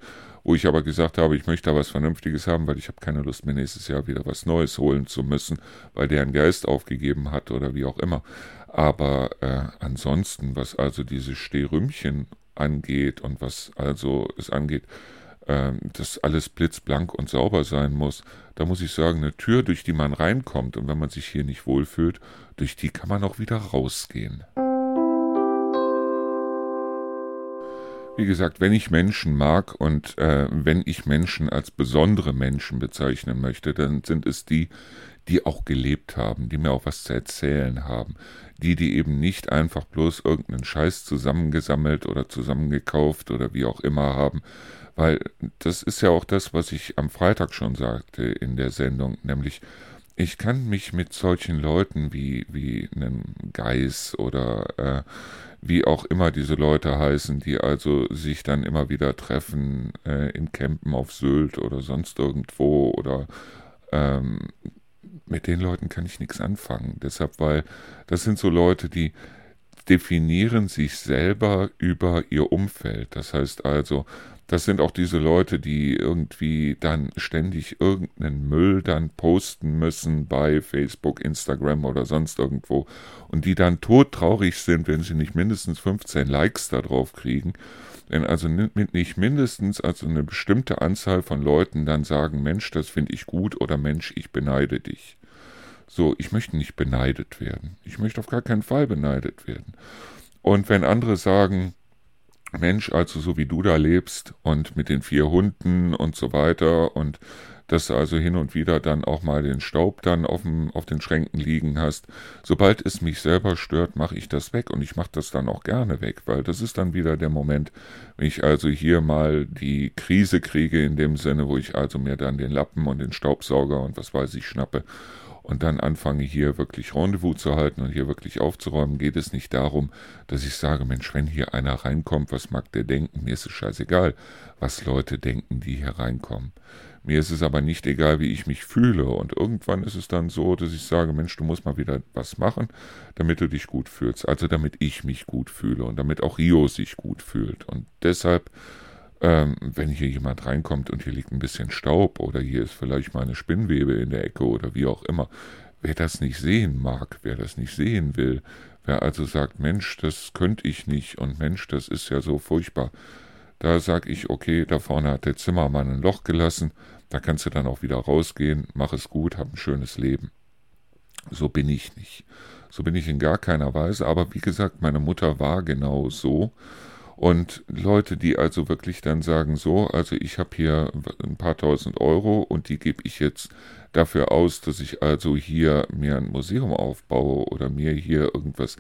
wo ich aber gesagt habe, ich möchte da was Vernünftiges haben, weil ich habe keine Lust mir nächstes Jahr wieder was Neues holen zu müssen, weil der einen Geist aufgegeben hat oder wie auch immer. Aber äh, ansonsten, was also diese Stehrümchen angeht und was also es angeht, äh, dass alles blitzblank und sauber sein muss, da muss ich sagen, eine Tür, durch die man reinkommt und wenn man sich hier nicht wohlfühlt, durch die kann man auch wieder rausgehen. Wie gesagt, wenn ich Menschen mag und äh, wenn ich Menschen als besondere Menschen bezeichnen möchte, dann sind es die, die auch gelebt haben, die mir auch was zu erzählen haben, die, die eben nicht einfach bloß irgendeinen Scheiß zusammengesammelt oder zusammengekauft oder wie auch immer haben, weil das ist ja auch das, was ich am Freitag schon sagte in der Sendung, nämlich ich kann mich mit solchen Leuten wie, wie einem Geis oder äh, wie auch immer diese Leute heißen, die also sich dann immer wieder treffen äh, in Campen auf Sylt oder sonst irgendwo oder ähm, mit den Leuten kann ich nichts anfangen. Deshalb, weil das sind so Leute, die definieren sich selber über ihr Umfeld. Das heißt also, das sind auch diese Leute, die irgendwie dann ständig irgendeinen Müll dann posten müssen bei Facebook, Instagram oder sonst irgendwo und die dann todtraurig sind, wenn sie nicht mindestens 15 Likes darauf kriegen. Wenn also nicht mindestens also eine bestimmte Anzahl von Leuten dann sagen, Mensch, das finde ich gut oder Mensch, ich beneide dich. So, ich möchte nicht beneidet werden. Ich möchte auf gar keinen Fall beneidet werden. Und wenn andere sagen, Mensch, also so wie du da lebst und mit den vier Hunden und so weiter und dass du also hin und wieder dann auch mal den Staub dann auf, dem, auf den Schränken liegen hast. Sobald es mich selber stört, mache ich das weg und ich mache das dann auch gerne weg, weil das ist dann wieder der Moment, wenn ich also hier mal die Krise kriege in dem Sinne, wo ich also mir dann den Lappen und den Staubsauger und was weiß ich schnappe und dann anfange hier wirklich Rendezvous zu halten und hier wirklich aufzuräumen, geht es nicht darum, dass ich sage, Mensch, wenn hier einer reinkommt, was mag der denken? Mir ist es scheißegal, was Leute denken, die hier reinkommen. Mir ist es aber nicht egal, wie ich mich fühle. Und irgendwann ist es dann so, dass ich sage, Mensch, du musst mal wieder was machen, damit du dich gut fühlst. Also damit ich mich gut fühle und damit auch Rio sich gut fühlt. Und deshalb ähm, wenn hier jemand reinkommt und hier liegt ein bisschen Staub oder hier ist vielleicht mal eine Spinnwebe in der Ecke oder wie auch immer, wer das nicht sehen mag, wer das nicht sehen will, wer also sagt, Mensch, das könnte ich nicht und Mensch, das ist ja so furchtbar, da sag ich, okay, da vorne hat der Zimmermann ein Loch gelassen, da kannst du dann auch wieder rausgehen, mach es gut, hab ein schönes Leben. So bin ich nicht. So bin ich in gar keiner Weise, aber wie gesagt, meine Mutter war genau so und Leute, die also wirklich dann sagen, so, also ich habe hier ein paar tausend Euro und die gebe ich jetzt dafür aus, dass ich also hier mir ein Museum aufbaue oder mir hier irgendwas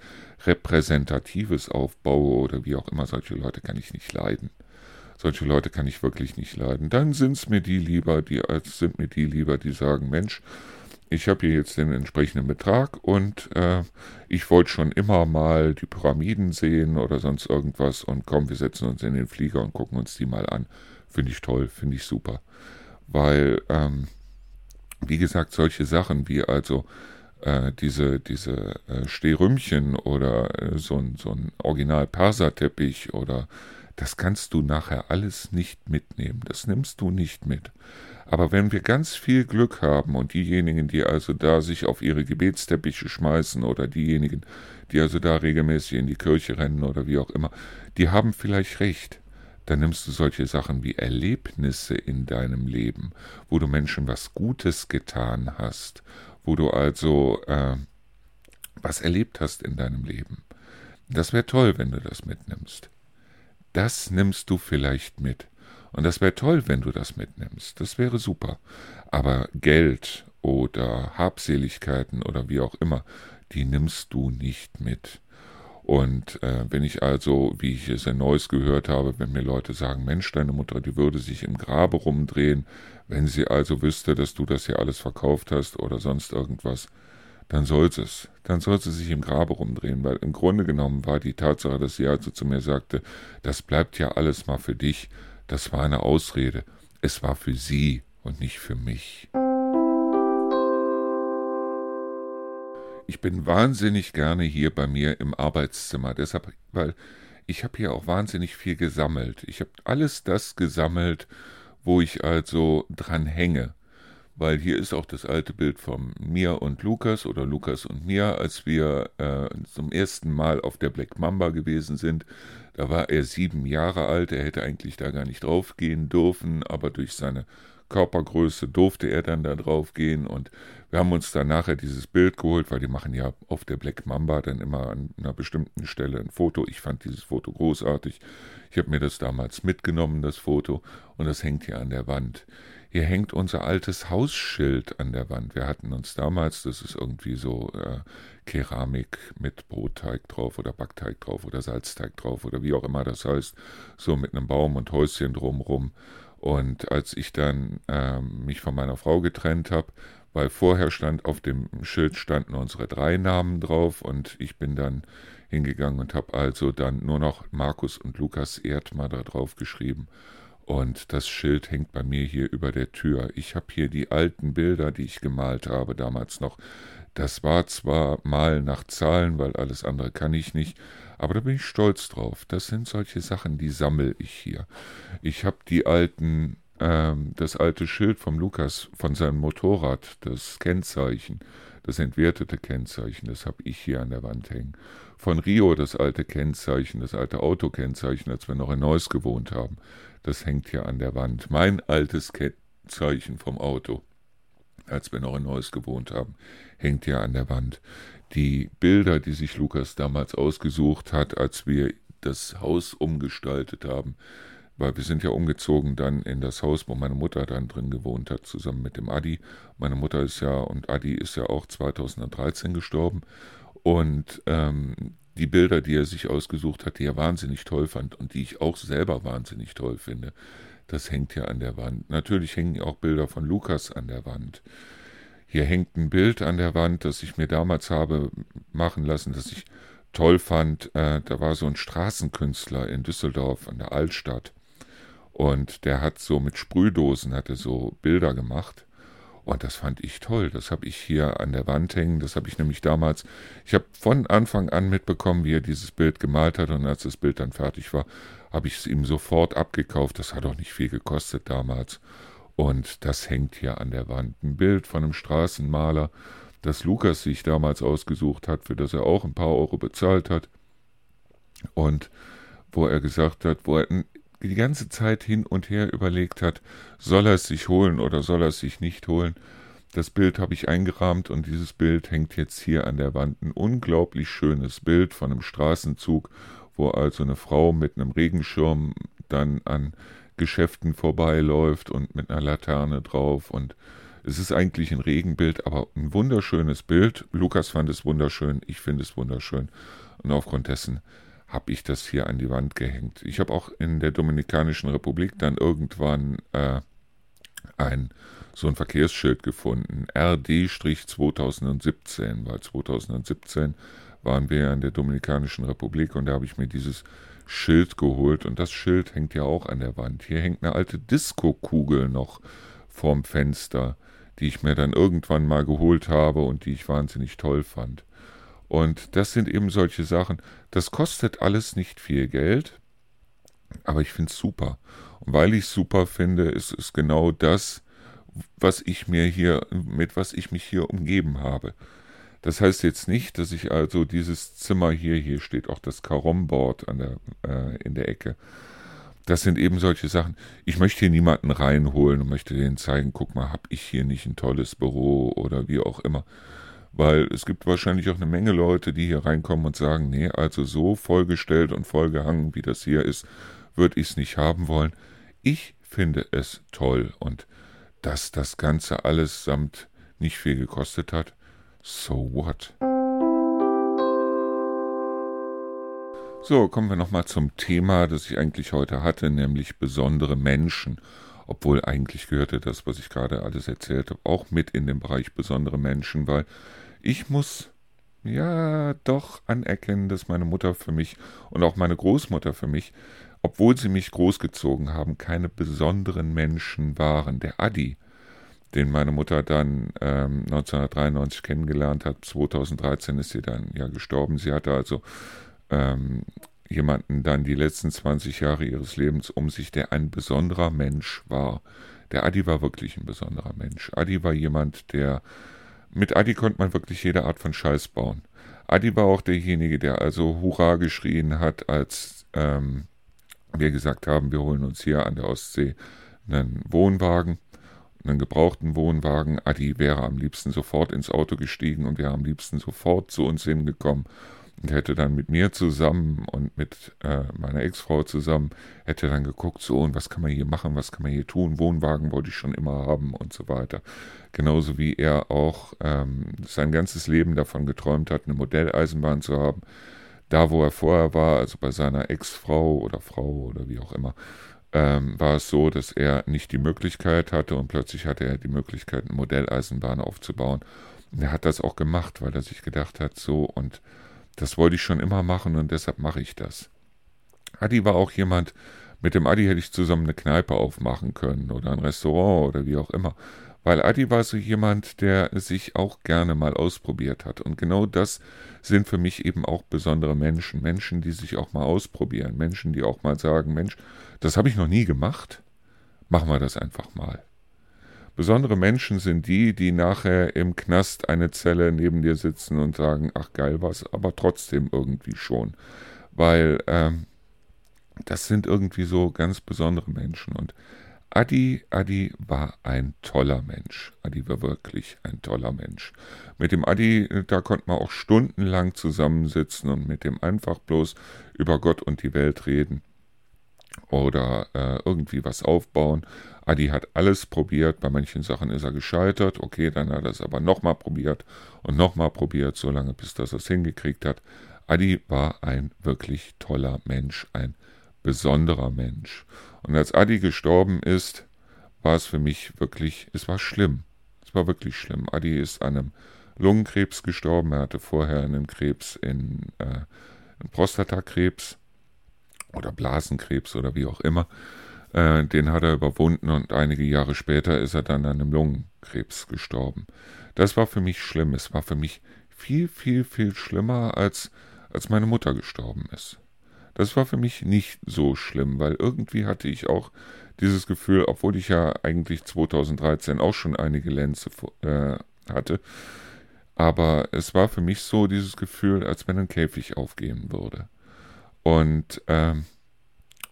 Repräsentatives aufbaue oder wie auch immer, solche Leute kann ich nicht leiden. Solche Leute kann ich wirklich nicht leiden. Dann sind es mir die lieber, die sind mir die lieber, die sagen, Mensch, ich habe hier jetzt den entsprechenden Betrag und äh, ich wollte schon immer mal die Pyramiden sehen oder sonst irgendwas und komm, wir setzen uns in den Flieger und gucken uns die mal an. Finde ich toll, finde ich super. Weil, ähm, wie gesagt, solche Sachen wie also äh, diese, diese äh, Stehrümchen oder äh, so ein, so ein Original-Perserteppich oder das kannst du nachher alles nicht mitnehmen. Das nimmst du nicht mit. Aber wenn wir ganz viel Glück haben und diejenigen, die also da sich auf ihre Gebetsteppiche schmeißen oder diejenigen, die also da regelmäßig in die Kirche rennen oder wie auch immer, die haben vielleicht recht. Dann nimmst du solche Sachen wie Erlebnisse in deinem Leben, wo du Menschen was Gutes getan hast, wo du also äh, was erlebt hast in deinem Leben. Das wäre toll, wenn du das mitnimmst. Das nimmst du vielleicht mit. Und das wäre toll, wenn du das mitnimmst. Das wäre super. Aber Geld oder Habseligkeiten oder wie auch immer, die nimmst du nicht mit. Und äh, wenn ich also, wie ich es in Neues gehört habe, wenn mir Leute sagen, Mensch, deine Mutter, die würde sich im Grabe rumdrehen, wenn sie also wüsste, dass du das hier alles verkauft hast oder sonst irgendwas, dann soll sie es. Dann soll sie sich im Grabe rumdrehen, weil im Grunde genommen war die Tatsache, dass sie also zu mir sagte, das bleibt ja alles mal für dich, das war eine Ausrede. Es war für sie und nicht für mich. Ich bin wahnsinnig gerne hier bei mir im Arbeitszimmer, deshalb, weil ich habe hier auch wahnsinnig viel gesammelt. Ich habe alles das gesammelt, wo ich also dran hänge. Weil hier ist auch das alte Bild von mir und Lukas oder Lukas und mir, als wir äh, zum ersten Mal auf der Black Mamba gewesen sind. Da war er sieben Jahre alt, er hätte eigentlich da gar nicht draufgehen dürfen, aber durch seine Körpergröße durfte er dann da drauf gehen und wir haben uns dann nachher dieses Bild geholt, weil die machen ja auf der Black Mamba dann immer an einer bestimmten Stelle ein Foto. Ich fand dieses Foto großartig. Ich habe mir das damals mitgenommen, das Foto, und das hängt hier an der Wand. Hier hängt unser altes Hausschild an der Wand. Wir hatten uns damals, das ist irgendwie so äh, Keramik mit Brotteig drauf oder Backteig drauf oder Salzteig drauf oder wie auch immer das heißt, so mit einem Baum und Häuschen drumrum. Und als ich dann äh, mich von meiner Frau getrennt habe, weil vorher stand auf dem Schild standen unsere drei Namen drauf und ich bin dann hingegangen und habe also dann nur noch Markus und Lukas Erdmann da drauf geschrieben. Und das Schild hängt bei mir hier über der Tür. Ich habe hier die alten Bilder, die ich gemalt habe damals noch. Das war zwar mal nach Zahlen, weil alles andere kann ich nicht, aber da bin ich stolz drauf. Das sind solche Sachen, die sammel ich hier. Ich habe die alten, ähm, das alte Schild vom Lukas von seinem Motorrad, das Kennzeichen, das entwertete Kennzeichen, das habe ich hier an der Wand hängen. Von Rio das alte Kennzeichen, das alte Autokennzeichen, als wir noch in Neuss gewohnt haben. Das hängt hier an der Wand. Mein altes Kennzeichen vom Auto, als wir noch in Neuss gewohnt haben, hängt hier an der Wand. Die Bilder, die sich Lukas damals ausgesucht hat, als wir das Haus umgestaltet haben, weil wir sind ja umgezogen dann in das Haus, wo meine Mutter dann drin gewohnt hat, zusammen mit dem Adi. Meine Mutter ist ja, und Adi ist ja auch 2013 gestorben. Und ähm, die Bilder, die er sich ausgesucht hat, die er wahnsinnig toll fand und die ich auch selber wahnsinnig toll finde, das hängt hier an der Wand. Natürlich hängen auch Bilder von Lukas an der Wand. Hier hängt ein Bild an der Wand, das ich mir damals habe machen lassen, das ich toll fand. Äh, da war so ein Straßenkünstler in Düsseldorf an der Altstadt. Und der hat so mit Sprühdosen, hatte so Bilder gemacht. Und das fand ich toll. Das habe ich hier an der Wand hängen. Das habe ich nämlich damals, ich habe von Anfang an mitbekommen, wie er dieses Bild gemalt hat. Und als das Bild dann fertig war, habe ich es ihm sofort abgekauft. Das hat auch nicht viel gekostet damals. Und das hängt hier an der Wand. Ein Bild von einem Straßenmaler, das Lukas sich damals ausgesucht hat, für das er auch ein paar Euro bezahlt hat. Und wo er gesagt hat, wo er die ganze Zeit hin und her überlegt hat, soll er es sich holen oder soll er es sich nicht holen. Das Bild habe ich eingerahmt und dieses Bild hängt jetzt hier an der Wand. Ein unglaublich schönes Bild von einem Straßenzug, wo also eine Frau mit einem Regenschirm dann an Geschäften vorbeiläuft und mit einer Laterne drauf und es ist eigentlich ein Regenbild, aber ein wunderschönes Bild. Lukas fand es wunderschön, ich finde es wunderschön und aufgrund dessen habe ich das hier an die Wand gehängt. Ich habe auch in der Dominikanischen Republik dann irgendwann äh, ein so ein Verkehrsschild gefunden. RD-2017, weil 2017 waren wir ja in der Dominikanischen Republik und da habe ich mir dieses Schild geholt und das Schild hängt ja auch an der Wand. Hier hängt eine alte Disco-Kugel noch vorm Fenster, die ich mir dann irgendwann mal geholt habe und die ich wahnsinnig toll fand. Und das sind eben solche Sachen, das kostet alles nicht viel Geld, aber ich finde es super. Und weil ich es super finde, ist es genau das, was ich mir hier, mit was ich mich hier umgeben habe. Das heißt jetzt nicht, dass ich also dieses Zimmer hier, hier steht auch das der, äh, in der Ecke. Das sind eben solche Sachen. Ich möchte hier niemanden reinholen und möchte denen zeigen, guck mal, hab ich hier nicht ein tolles Büro oder wie auch immer. Weil es gibt wahrscheinlich auch eine Menge Leute, die hier reinkommen und sagen, nee, also so vollgestellt und vollgehangen, wie das hier ist, würde ich es nicht haben wollen. Ich finde es toll und dass das Ganze alles samt nicht viel gekostet hat, so what? So, kommen wir nochmal zum Thema, das ich eigentlich heute hatte, nämlich besondere Menschen. Obwohl eigentlich gehörte das, was ich gerade alles erzählt habe, auch mit in den Bereich besondere Menschen, weil ich muss ja doch anerkennen, dass meine Mutter für mich und auch meine Großmutter für mich obwohl sie mich großgezogen haben, keine besonderen Menschen waren. Der Adi, den meine Mutter dann ähm, 1993 kennengelernt hat, 2013 ist sie dann ja gestorben. Sie hatte also ähm, jemanden dann die letzten 20 Jahre ihres Lebens um sich, der ein besonderer Mensch war. Der Adi war wirklich ein besonderer Mensch. Adi war jemand, der mit Adi konnte man wirklich jede Art von Scheiß bauen. Adi war auch derjenige, der also Hurra geschrien hat, als ähm, wir gesagt haben, wir holen uns hier an der Ostsee einen Wohnwagen, einen gebrauchten Wohnwagen. Adi wäre am liebsten sofort ins Auto gestiegen und wäre am liebsten sofort zu uns hingekommen und hätte dann mit mir zusammen und mit äh, meiner Ex-Frau zusammen, hätte dann geguckt, so und was kann man hier machen, was kann man hier tun, Wohnwagen wollte ich schon immer haben und so weiter. Genauso wie er auch ähm, sein ganzes Leben davon geträumt hat, eine Modelleisenbahn zu haben da, wo er vorher war, also bei seiner Ex-Frau oder Frau oder wie auch immer, ähm, war es so, dass er nicht die Möglichkeit hatte und plötzlich hatte er die Möglichkeit, eine Modelleisenbahn aufzubauen. Und er hat das auch gemacht, weil er sich gedacht hat, so und das wollte ich schon immer machen und deshalb mache ich das. Adi war auch jemand, mit dem Adi hätte ich zusammen eine Kneipe aufmachen können oder ein Restaurant oder wie auch immer. Weil Adi war so jemand, der sich auch gerne mal ausprobiert hat. Und genau das sind für mich eben auch besondere Menschen. Menschen, die sich auch mal ausprobieren. Menschen, die auch mal sagen, Mensch, das habe ich noch nie gemacht. Machen wir das einfach mal. Besondere Menschen sind die, die nachher im Knast eine Zelle neben dir sitzen und sagen, ach geil was, aber trotzdem irgendwie schon. Weil ähm, das sind irgendwie so ganz besondere Menschen. Und Adi, Adi war ein toller Mensch. Adi war wirklich ein toller Mensch. Mit dem Adi, da konnte man auch stundenlang zusammensitzen und mit dem einfach bloß über Gott und die Welt reden oder äh, irgendwie was aufbauen. Adi hat alles probiert, bei manchen Sachen ist er gescheitert, okay, dann hat er es aber nochmal probiert und nochmal probiert, solange bis das er es hingekriegt hat. Adi war ein wirklich toller Mensch, ein besonderer Mensch. Und als Adi gestorben ist, war es für mich wirklich, es war schlimm. Es war wirklich schlimm. Adi ist an einem Lungenkrebs gestorben. Er hatte vorher einen Krebs in äh, einen Prostatakrebs oder Blasenkrebs oder wie auch immer. Äh, den hat er überwunden und einige Jahre später ist er dann an einem Lungenkrebs gestorben. Das war für mich schlimm. Es war für mich viel, viel, viel schlimmer, als, als meine Mutter gestorben ist. Das war für mich nicht so schlimm, weil irgendwie hatte ich auch dieses Gefühl, obwohl ich ja eigentlich 2013 auch schon einige Lenze äh, hatte, aber es war für mich so dieses Gefühl, als wenn ein Käfig aufgehen würde. Und ähm,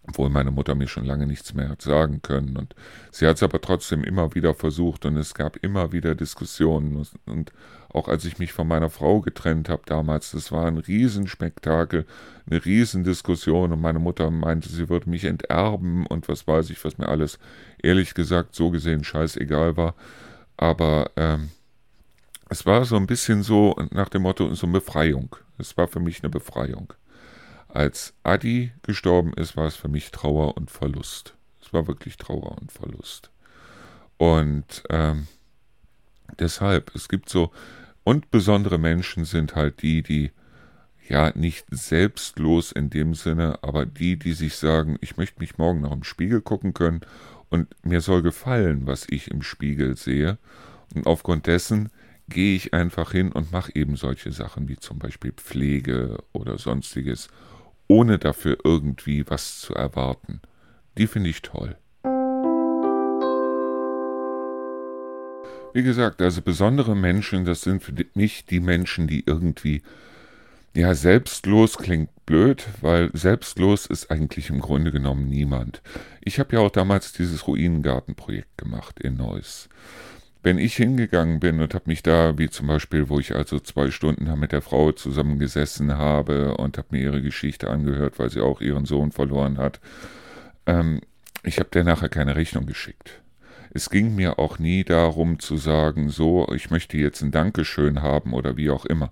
obwohl meine Mutter mir schon lange nichts mehr hat sagen können. Und sie hat es aber trotzdem immer wieder versucht und es gab immer wieder Diskussionen. Und auch als ich mich von meiner Frau getrennt habe damals, das war ein Riesenspektakel, eine Riesendiskussion und meine Mutter meinte, sie würde mich enterben und was weiß ich, was mir alles ehrlich gesagt so gesehen scheißegal war. Aber ähm, es war so ein bisschen so nach dem Motto, so eine Befreiung. Es war für mich eine Befreiung. Als Adi gestorben ist, war es für mich Trauer und Verlust. Es war wirklich Trauer und Verlust. Und ähm, deshalb, es gibt so, und besondere Menschen sind halt die, die ja nicht selbstlos in dem Sinne, aber die, die sich sagen, ich möchte mich morgen noch im Spiegel gucken können und mir soll gefallen, was ich im Spiegel sehe. Und aufgrund dessen gehe ich einfach hin und mache eben solche Sachen wie zum Beispiel Pflege oder sonstiges, ohne dafür irgendwie was zu erwarten. Die finde ich toll. Wie gesagt, also besondere Menschen, das sind für mich die Menschen, die irgendwie, ja, selbstlos klingt blöd, weil selbstlos ist eigentlich im Grunde genommen niemand. Ich habe ja auch damals dieses Ruinengartenprojekt gemacht in Neuss. Wenn ich hingegangen bin und habe mich da, wie zum Beispiel, wo ich also zwei Stunden mit der Frau zusammengesessen habe und habe mir ihre Geschichte angehört, weil sie auch ihren Sohn verloren hat, ähm, ich habe der nachher keine Rechnung geschickt. Es ging mir auch nie darum zu sagen, so, ich möchte jetzt ein Dankeschön haben oder wie auch immer.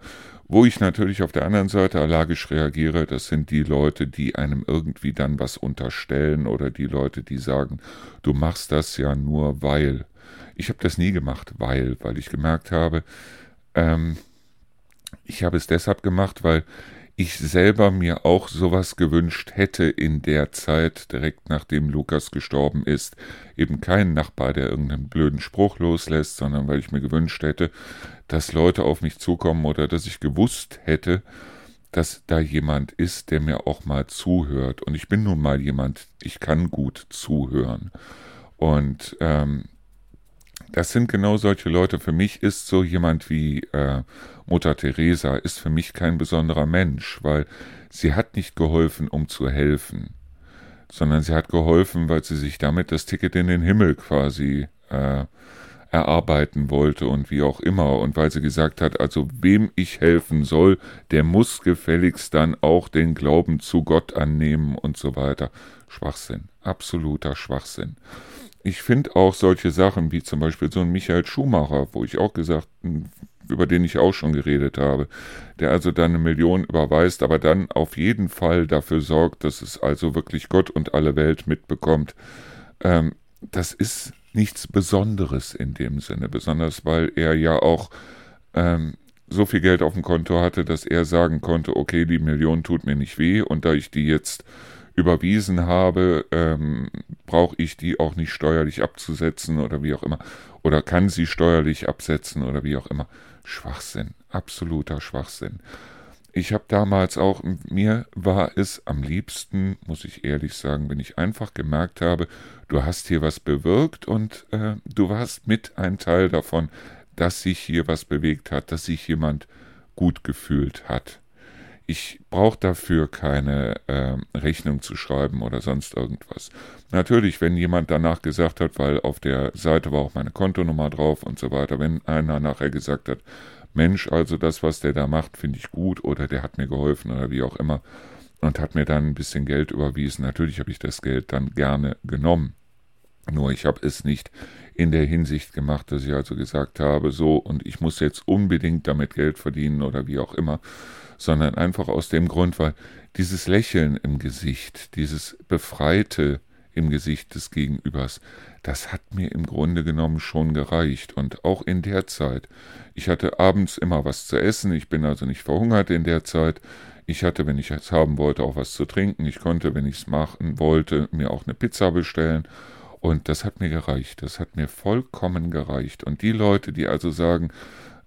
Wo ich natürlich auf der anderen Seite allergisch reagiere, das sind die Leute, die einem irgendwie dann was unterstellen oder die Leute, die sagen, du machst das ja nur weil. Ich habe das nie gemacht, weil, weil ich gemerkt habe, ähm, ich habe es deshalb gemacht, weil ich selber mir auch sowas gewünscht hätte in der Zeit, direkt nachdem Lukas gestorben ist. Eben kein Nachbar, der irgendeinen blöden Spruch loslässt, sondern weil ich mir gewünscht hätte, dass Leute auf mich zukommen oder dass ich gewusst hätte, dass da jemand ist, der mir auch mal zuhört. Und ich bin nun mal jemand, ich kann gut zuhören. Und ähm, das sind genau solche Leute. Für mich ist so jemand wie äh, Mutter Teresa, ist für mich kein besonderer Mensch, weil sie hat nicht geholfen, um zu helfen, sondern sie hat geholfen, weil sie sich damit das Ticket in den Himmel quasi äh, erarbeiten wollte und wie auch immer und weil sie gesagt hat, also wem ich helfen soll, der muss gefälligst dann auch den Glauben zu Gott annehmen und so weiter. Schwachsinn, absoluter Schwachsinn ich finde auch solche Sachen wie zum Beispiel so ein Michael Schumacher, wo ich auch gesagt, über den ich auch schon geredet habe, der also dann eine Million überweist, aber dann auf jeden Fall dafür sorgt, dass es also wirklich Gott und alle Welt mitbekommt. Ähm, das ist nichts Besonderes in dem Sinne, besonders weil er ja auch ähm, so viel Geld auf dem Konto hatte, dass er sagen konnte, okay, die Million tut mir nicht weh und da ich die jetzt überwiesen habe, ähm, brauche ich die auch nicht steuerlich abzusetzen oder wie auch immer. Oder kann sie steuerlich absetzen oder wie auch immer. Schwachsinn, absoluter Schwachsinn. Ich habe damals auch, mir war es am liebsten, muss ich ehrlich sagen, wenn ich einfach gemerkt habe, du hast hier was bewirkt und äh, du warst mit ein Teil davon, dass sich hier was bewegt hat, dass sich jemand gut gefühlt hat. Ich brauche dafür keine äh, Rechnung zu schreiben oder sonst irgendwas. Natürlich, wenn jemand danach gesagt hat, weil auf der Seite war auch meine Kontonummer drauf und so weiter, wenn einer nachher gesagt hat, Mensch, also das, was der da macht, finde ich gut oder der hat mir geholfen oder wie auch immer und hat mir dann ein bisschen Geld überwiesen. Natürlich habe ich das Geld dann gerne genommen. Nur ich habe es nicht in der Hinsicht gemacht, dass ich also gesagt habe, so und ich muss jetzt unbedingt damit Geld verdienen oder wie auch immer, sondern einfach aus dem Grund, weil dieses Lächeln im Gesicht, dieses Befreite im Gesicht des Gegenübers, das hat mir im Grunde genommen schon gereicht. Und auch in der Zeit. Ich hatte abends immer was zu essen, ich bin also nicht verhungert in der Zeit. Ich hatte, wenn ich es haben wollte, auch was zu trinken. Ich konnte, wenn ich es machen wollte, mir auch eine Pizza bestellen. Und das hat mir gereicht. Das hat mir vollkommen gereicht. Und die Leute, die also sagen,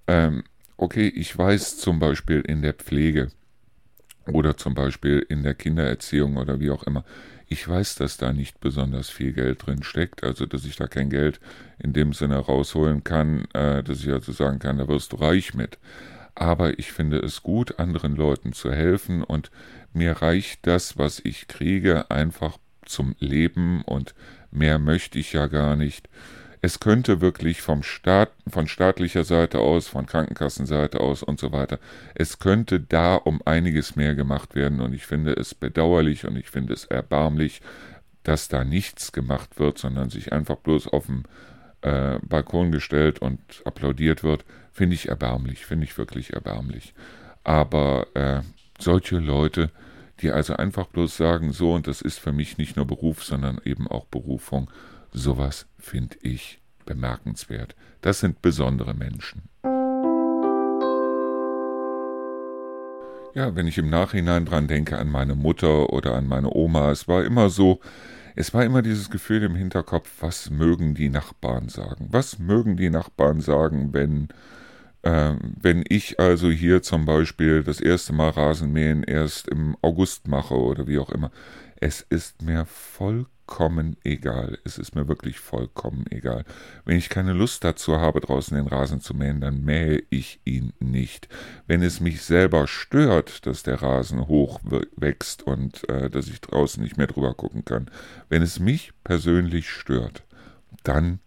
ähm, okay, ich weiß zum Beispiel in der Pflege oder zum Beispiel in der Kindererziehung oder wie auch immer, ich weiß, dass da nicht besonders viel Geld drin steckt, also dass ich da kein Geld in dem Sinne rausholen kann, äh, dass ich also sagen kann, da wirst du reich mit. Aber ich finde es gut, anderen Leuten zu helfen und mir reicht das, was ich kriege, einfach zum Leben und mehr möchte ich ja gar nicht es könnte wirklich vom Staat, von staatlicher Seite aus, von Krankenkassenseite aus und so weiter, es könnte da um einiges mehr gemacht werden und ich finde es bedauerlich und ich finde es erbärmlich, dass da nichts gemacht wird, sondern sich einfach bloß auf dem äh, Balkon gestellt und applaudiert wird, finde ich erbärmlich, finde ich wirklich erbärmlich. Aber äh, solche Leute, die also einfach bloß sagen, so und das ist für mich nicht nur Beruf, sondern eben auch Berufung, Sowas finde ich bemerkenswert. Das sind besondere Menschen. Ja, wenn ich im Nachhinein dran denke an meine Mutter oder an meine Oma, es war immer so, es war immer dieses Gefühl im Hinterkopf, was mögen die Nachbarn sagen? Was mögen die Nachbarn sagen, wenn, äh, wenn ich also hier zum Beispiel das erste Mal Rasenmähen erst im August mache oder wie auch immer? Es ist mir vollkommen egal. Es ist mir wirklich vollkommen egal. Wenn ich keine Lust dazu habe, draußen den Rasen zu mähen, dann mähe ich ihn nicht. Wenn es mich selber stört, dass der Rasen hoch wächst und äh, dass ich draußen nicht mehr drüber gucken kann, wenn es mich persönlich stört, dann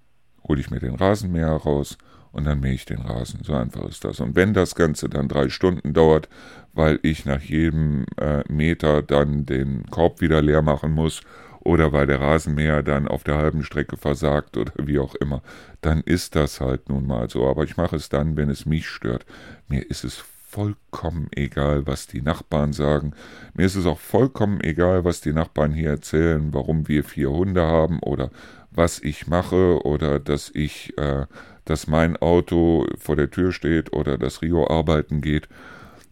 hole ich mir den Rasenmäher raus und dann mähe ich den Rasen. So einfach ist das. Und wenn das Ganze dann drei Stunden dauert, weil ich nach jedem äh, Meter dann den Korb wieder leer machen muss oder weil der Rasenmäher dann auf der halben Strecke versagt oder wie auch immer, dann ist das halt nun mal so. Aber ich mache es dann, wenn es mich stört. Mir ist es vollkommen egal, was die Nachbarn sagen. Mir ist es auch vollkommen egal, was die Nachbarn hier erzählen, warum wir vier Hunde haben oder was ich mache oder dass ich, äh, dass mein Auto vor der Tür steht oder dass Rio arbeiten geht.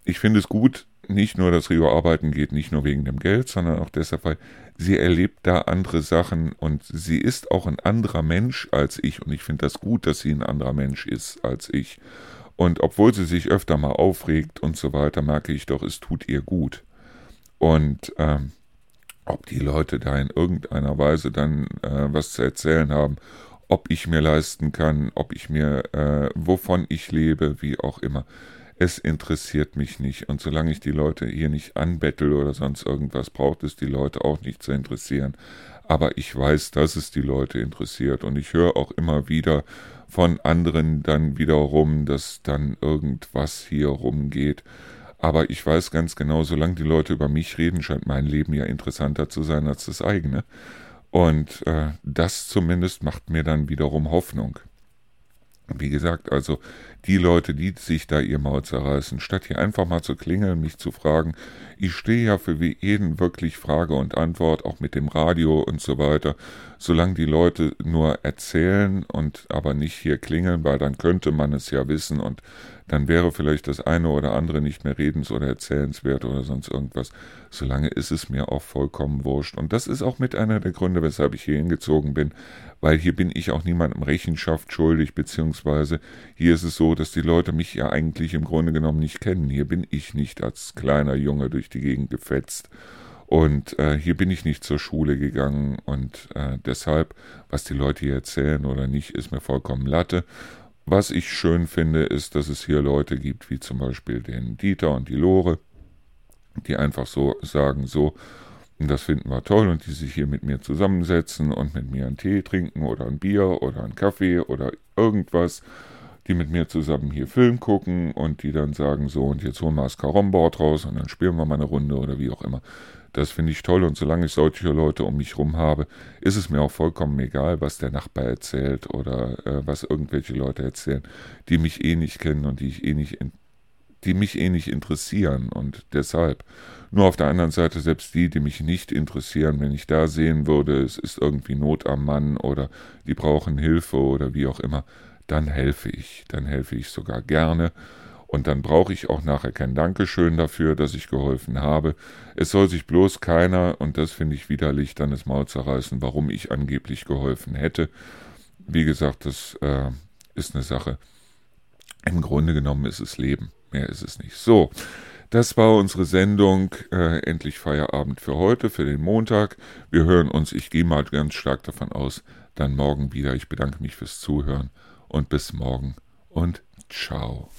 Ich finde es gut, nicht nur, dass Rio arbeiten geht, nicht nur wegen dem Geld, sondern auch deshalb, weil sie erlebt da andere Sachen und sie ist auch ein anderer Mensch als ich und ich finde das gut, dass sie ein anderer Mensch ist als ich. Und obwohl sie sich öfter mal aufregt und so weiter, merke ich doch, es tut ihr gut. Und ähm, ob die Leute da in irgendeiner Weise dann äh, was zu erzählen haben, ob ich mir leisten kann, ob ich mir, äh, wovon ich lebe, wie auch immer es interessiert mich nicht. Und solange ich die Leute hier nicht anbettel oder sonst irgendwas, braucht es die Leute auch nicht zu interessieren. Aber ich weiß, dass es die Leute interessiert. Und ich höre auch immer wieder von anderen dann wiederum, dass dann irgendwas hier rumgeht. Aber ich weiß ganz genau, solange die Leute über mich reden, scheint mein Leben ja interessanter zu sein als das eigene. Und äh, das zumindest macht mir dann wiederum Hoffnung. Wie gesagt, also die Leute, die sich da ihr Maul zerreißen, statt hier einfach mal zu klingeln, mich zu fragen, ich stehe ja für jeden wirklich Frage und Antwort, auch mit dem Radio und so weiter, solange die Leute nur erzählen und aber nicht hier klingeln, weil dann könnte man es ja wissen und dann wäre vielleicht das eine oder andere nicht mehr redens- oder erzählenswert oder sonst irgendwas. Solange ist es mir auch vollkommen wurscht. Und das ist auch mit einer der Gründe, weshalb ich hier hingezogen bin, weil hier bin ich auch niemandem Rechenschaft schuldig, beziehungsweise hier ist es so, dass die Leute mich ja eigentlich im Grunde genommen nicht kennen. Hier bin ich nicht als kleiner Junge durch die Gegend gefetzt. Und äh, hier bin ich nicht zur Schule gegangen und äh, deshalb, was die Leute hier erzählen oder nicht, ist mir vollkommen Latte. Was ich schön finde, ist, dass es hier Leute gibt, wie zum Beispiel den Dieter und die Lore, die einfach so sagen, so, das finden wir toll. Und die sich hier mit mir zusammensetzen und mit mir einen Tee trinken oder ein Bier oder einen Kaffee oder irgendwas, die mit mir zusammen hier Film gucken und die dann sagen, so, und jetzt holen wir das Caromboard raus und dann spielen wir mal eine Runde oder wie auch immer. Das finde ich toll. Und solange ich solche Leute um mich rum habe, ist es mir auch vollkommen egal, was der Nachbar erzählt oder äh, was irgendwelche Leute erzählen, die mich eh nicht kennen und die ich eh nicht die mich eh nicht interessieren und deshalb. Nur auf der anderen Seite selbst die, die mich nicht interessieren, wenn ich da sehen würde, es ist irgendwie Not am Mann oder die brauchen Hilfe oder wie auch immer, dann helfe ich, dann helfe ich sogar gerne und dann brauche ich auch nachher kein Dankeschön dafür, dass ich geholfen habe. Es soll sich bloß keiner, und das finde ich widerlich, dann das Maul zerreißen, warum ich angeblich geholfen hätte. Wie gesagt, das äh, ist eine Sache. Im Grunde genommen ist es Leben. Mehr ist es nicht. So. Das war unsere Sendung. Äh, endlich Feierabend für heute, für den Montag. Wir hören uns, ich gehe mal ganz stark davon aus, dann morgen wieder. Ich bedanke mich fürs Zuhören und bis morgen und ciao.